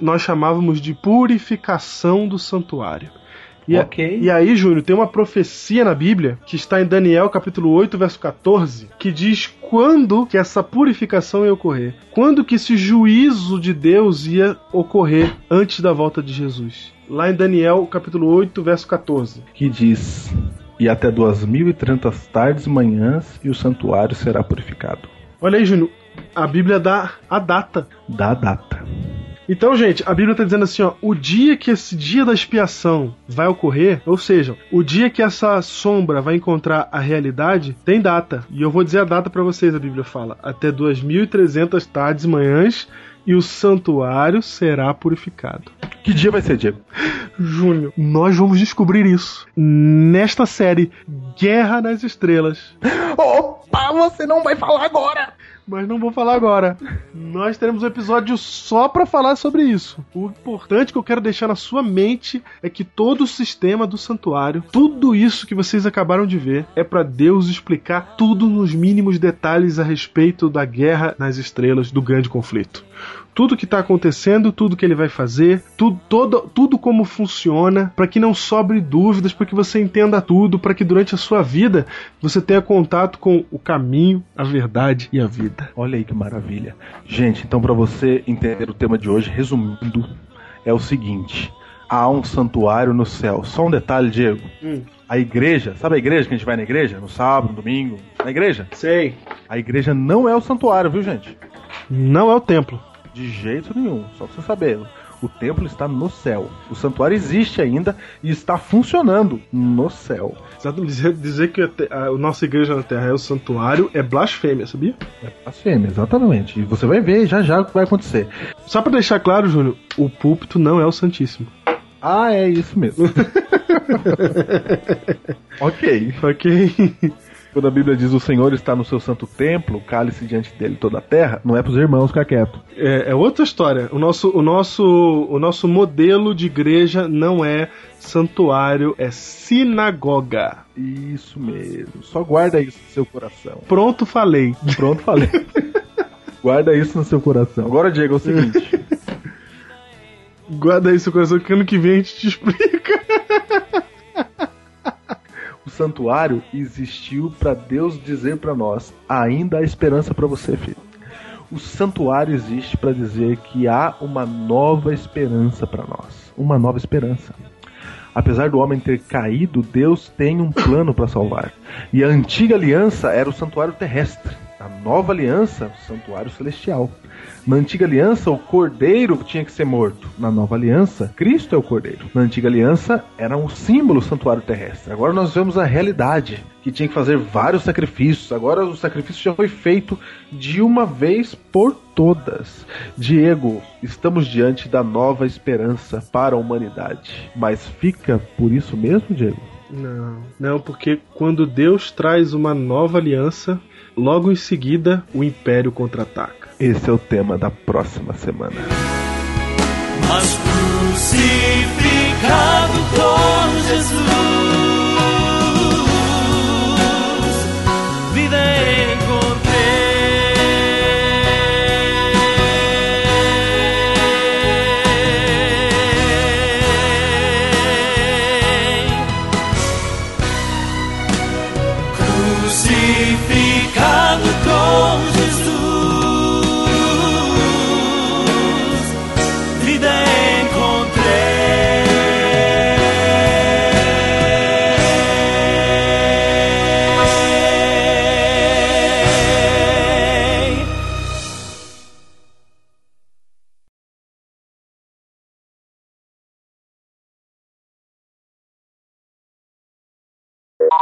C: nós chamávamos de purificação do santuário. E, a-
B: Ok.
C: e aí, Júnior, tem uma profecia na Bíblia que está em Daniel capítulo 8, verso 14, que diz quando que essa purificação ia ocorrer. Quando que esse juízo de Deus ia ocorrer antes da volta de Jesus. Lá em Daniel capítulo 8, verso 14.
B: Que diz: E até duas mil e trezentas tardes e manhãs, e o santuário será purificado.
C: Olha aí, Júnior, a Bíblia dá a data.
B: Da data.
C: Então, gente, a Bíblia está dizendo assim, ó, o dia que esse dia da expiação vai ocorrer, ou seja, o dia que essa sombra vai encontrar a realidade, tem data. E eu vou dizer a data para vocês, a Bíblia fala, até 2300 tardes e manhãs e o santuário será purificado.
B: Que dia vai ser, Diego?
C: Júnior, nós vamos descobrir isso nesta série Guerra nas Estrelas.
B: Opa, você não vai falar agora!
C: Mas não vou falar agora. Nós teremos um episódio só pra falar sobre isso. O importante que eu quero deixar na sua mente é que todo o sistema do santuário, tudo isso que vocês acabaram de ver, é pra Deus explicar tudo nos mínimos detalhes a respeito da guerra nas estrelas, do grande conflito tudo que está acontecendo, tudo que ele vai fazer, tudo, todo, tudo como funciona, para que não sobre dúvidas, para que você entenda tudo, para que durante a sua vida você tenha contato com o caminho, a verdade e a vida.
B: Olha aí que maravilha. Gente, então para você entender o tema de hoje, resumindo, é o seguinte: há um santuário no céu. Só um detalhe, Diego.
C: Hum.
B: A igreja, sabe a igreja que a gente vai na igreja? No sábado, no domingo? Na igreja?
C: Sei.
B: A igreja não é o santuário, viu, gente?
C: Não é o templo.
B: De jeito nenhum, só pra você saber. O templo está no céu. O santuário existe ainda e está funcionando no céu.
C: Exato, dizer, dizer que a, a, a nossa igreja na Terra é o santuário é blasfêmia, sabia?
B: É blasfêmia, exatamente. E você vai ver já já o que vai acontecer.
C: Só pra deixar claro, Júnior, o púlpito não é o Santíssimo.
B: Ah, é isso mesmo. ok.
C: Ok.
B: Quando a Bíblia diz o Senhor está no seu santo templo, cale-se diante dele toda a terra, não é pros irmãos ficar quieto.
C: É, é outra história. O nosso, o, nosso, o nosso modelo de igreja não é santuário, é sinagoga.
B: Isso mesmo. Só guarda isso no seu coração.
C: Pronto, falei.
B: Pronto, falei. guarda isso no seu coração. Agora, Diego, é o seguinte.
C: Guarda aí seu coração que ano que vem a gente te explica.
B: Santuário existiu para Deus dizer para nós: ainda há esperança para você, filho. O santuário existe para dizer que há uma nova esperança para nós. Uma nova esperança. Apesar do homem ter caído, Deus tem um plano para salvar. E a antiga aliança era o santuário terrestre. A nova aliança, o santuário celestial. Na antiga aliança, o cordeiro tinha que ser morto. Na nova aliança, Cristo é o cordeiro. Na antiga aliança, era um símbolo o santuário terrestre. Agora nós vemos a realidade, que tinha que fazer vários sacrifícios. Agora o sacrifício já foi feito de uma vez por todas. Diego, estamos diante da nova esperança para a humanidade. Mas fica por isso mesmo, Diego?
C: Não, não, porque quando Deus traz uma nova aliança, logo em seguida o império contra-ataca.
B: Esse é o tema da próxima semana.
I: Mas crucificado com Jesus,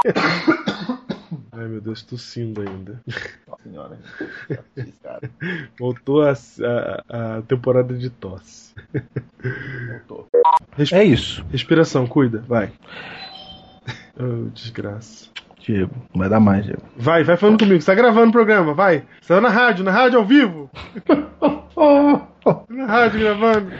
C: Ai meu Deus, tossindo ainda.
B: Senhora.
C: Voltou a, a, a temporada de tosse.
B: Voltou.
C: Resp-
B: É isso.
C: Respiração, cuida, vai. Oh, desgraça.
B: Diego, vai dar mais, Diego.
C: Vai, vai falando comigo. Você tá gravando o programa, vai. Você tá na rádio, na rádio ao vivo. na rádio gravando.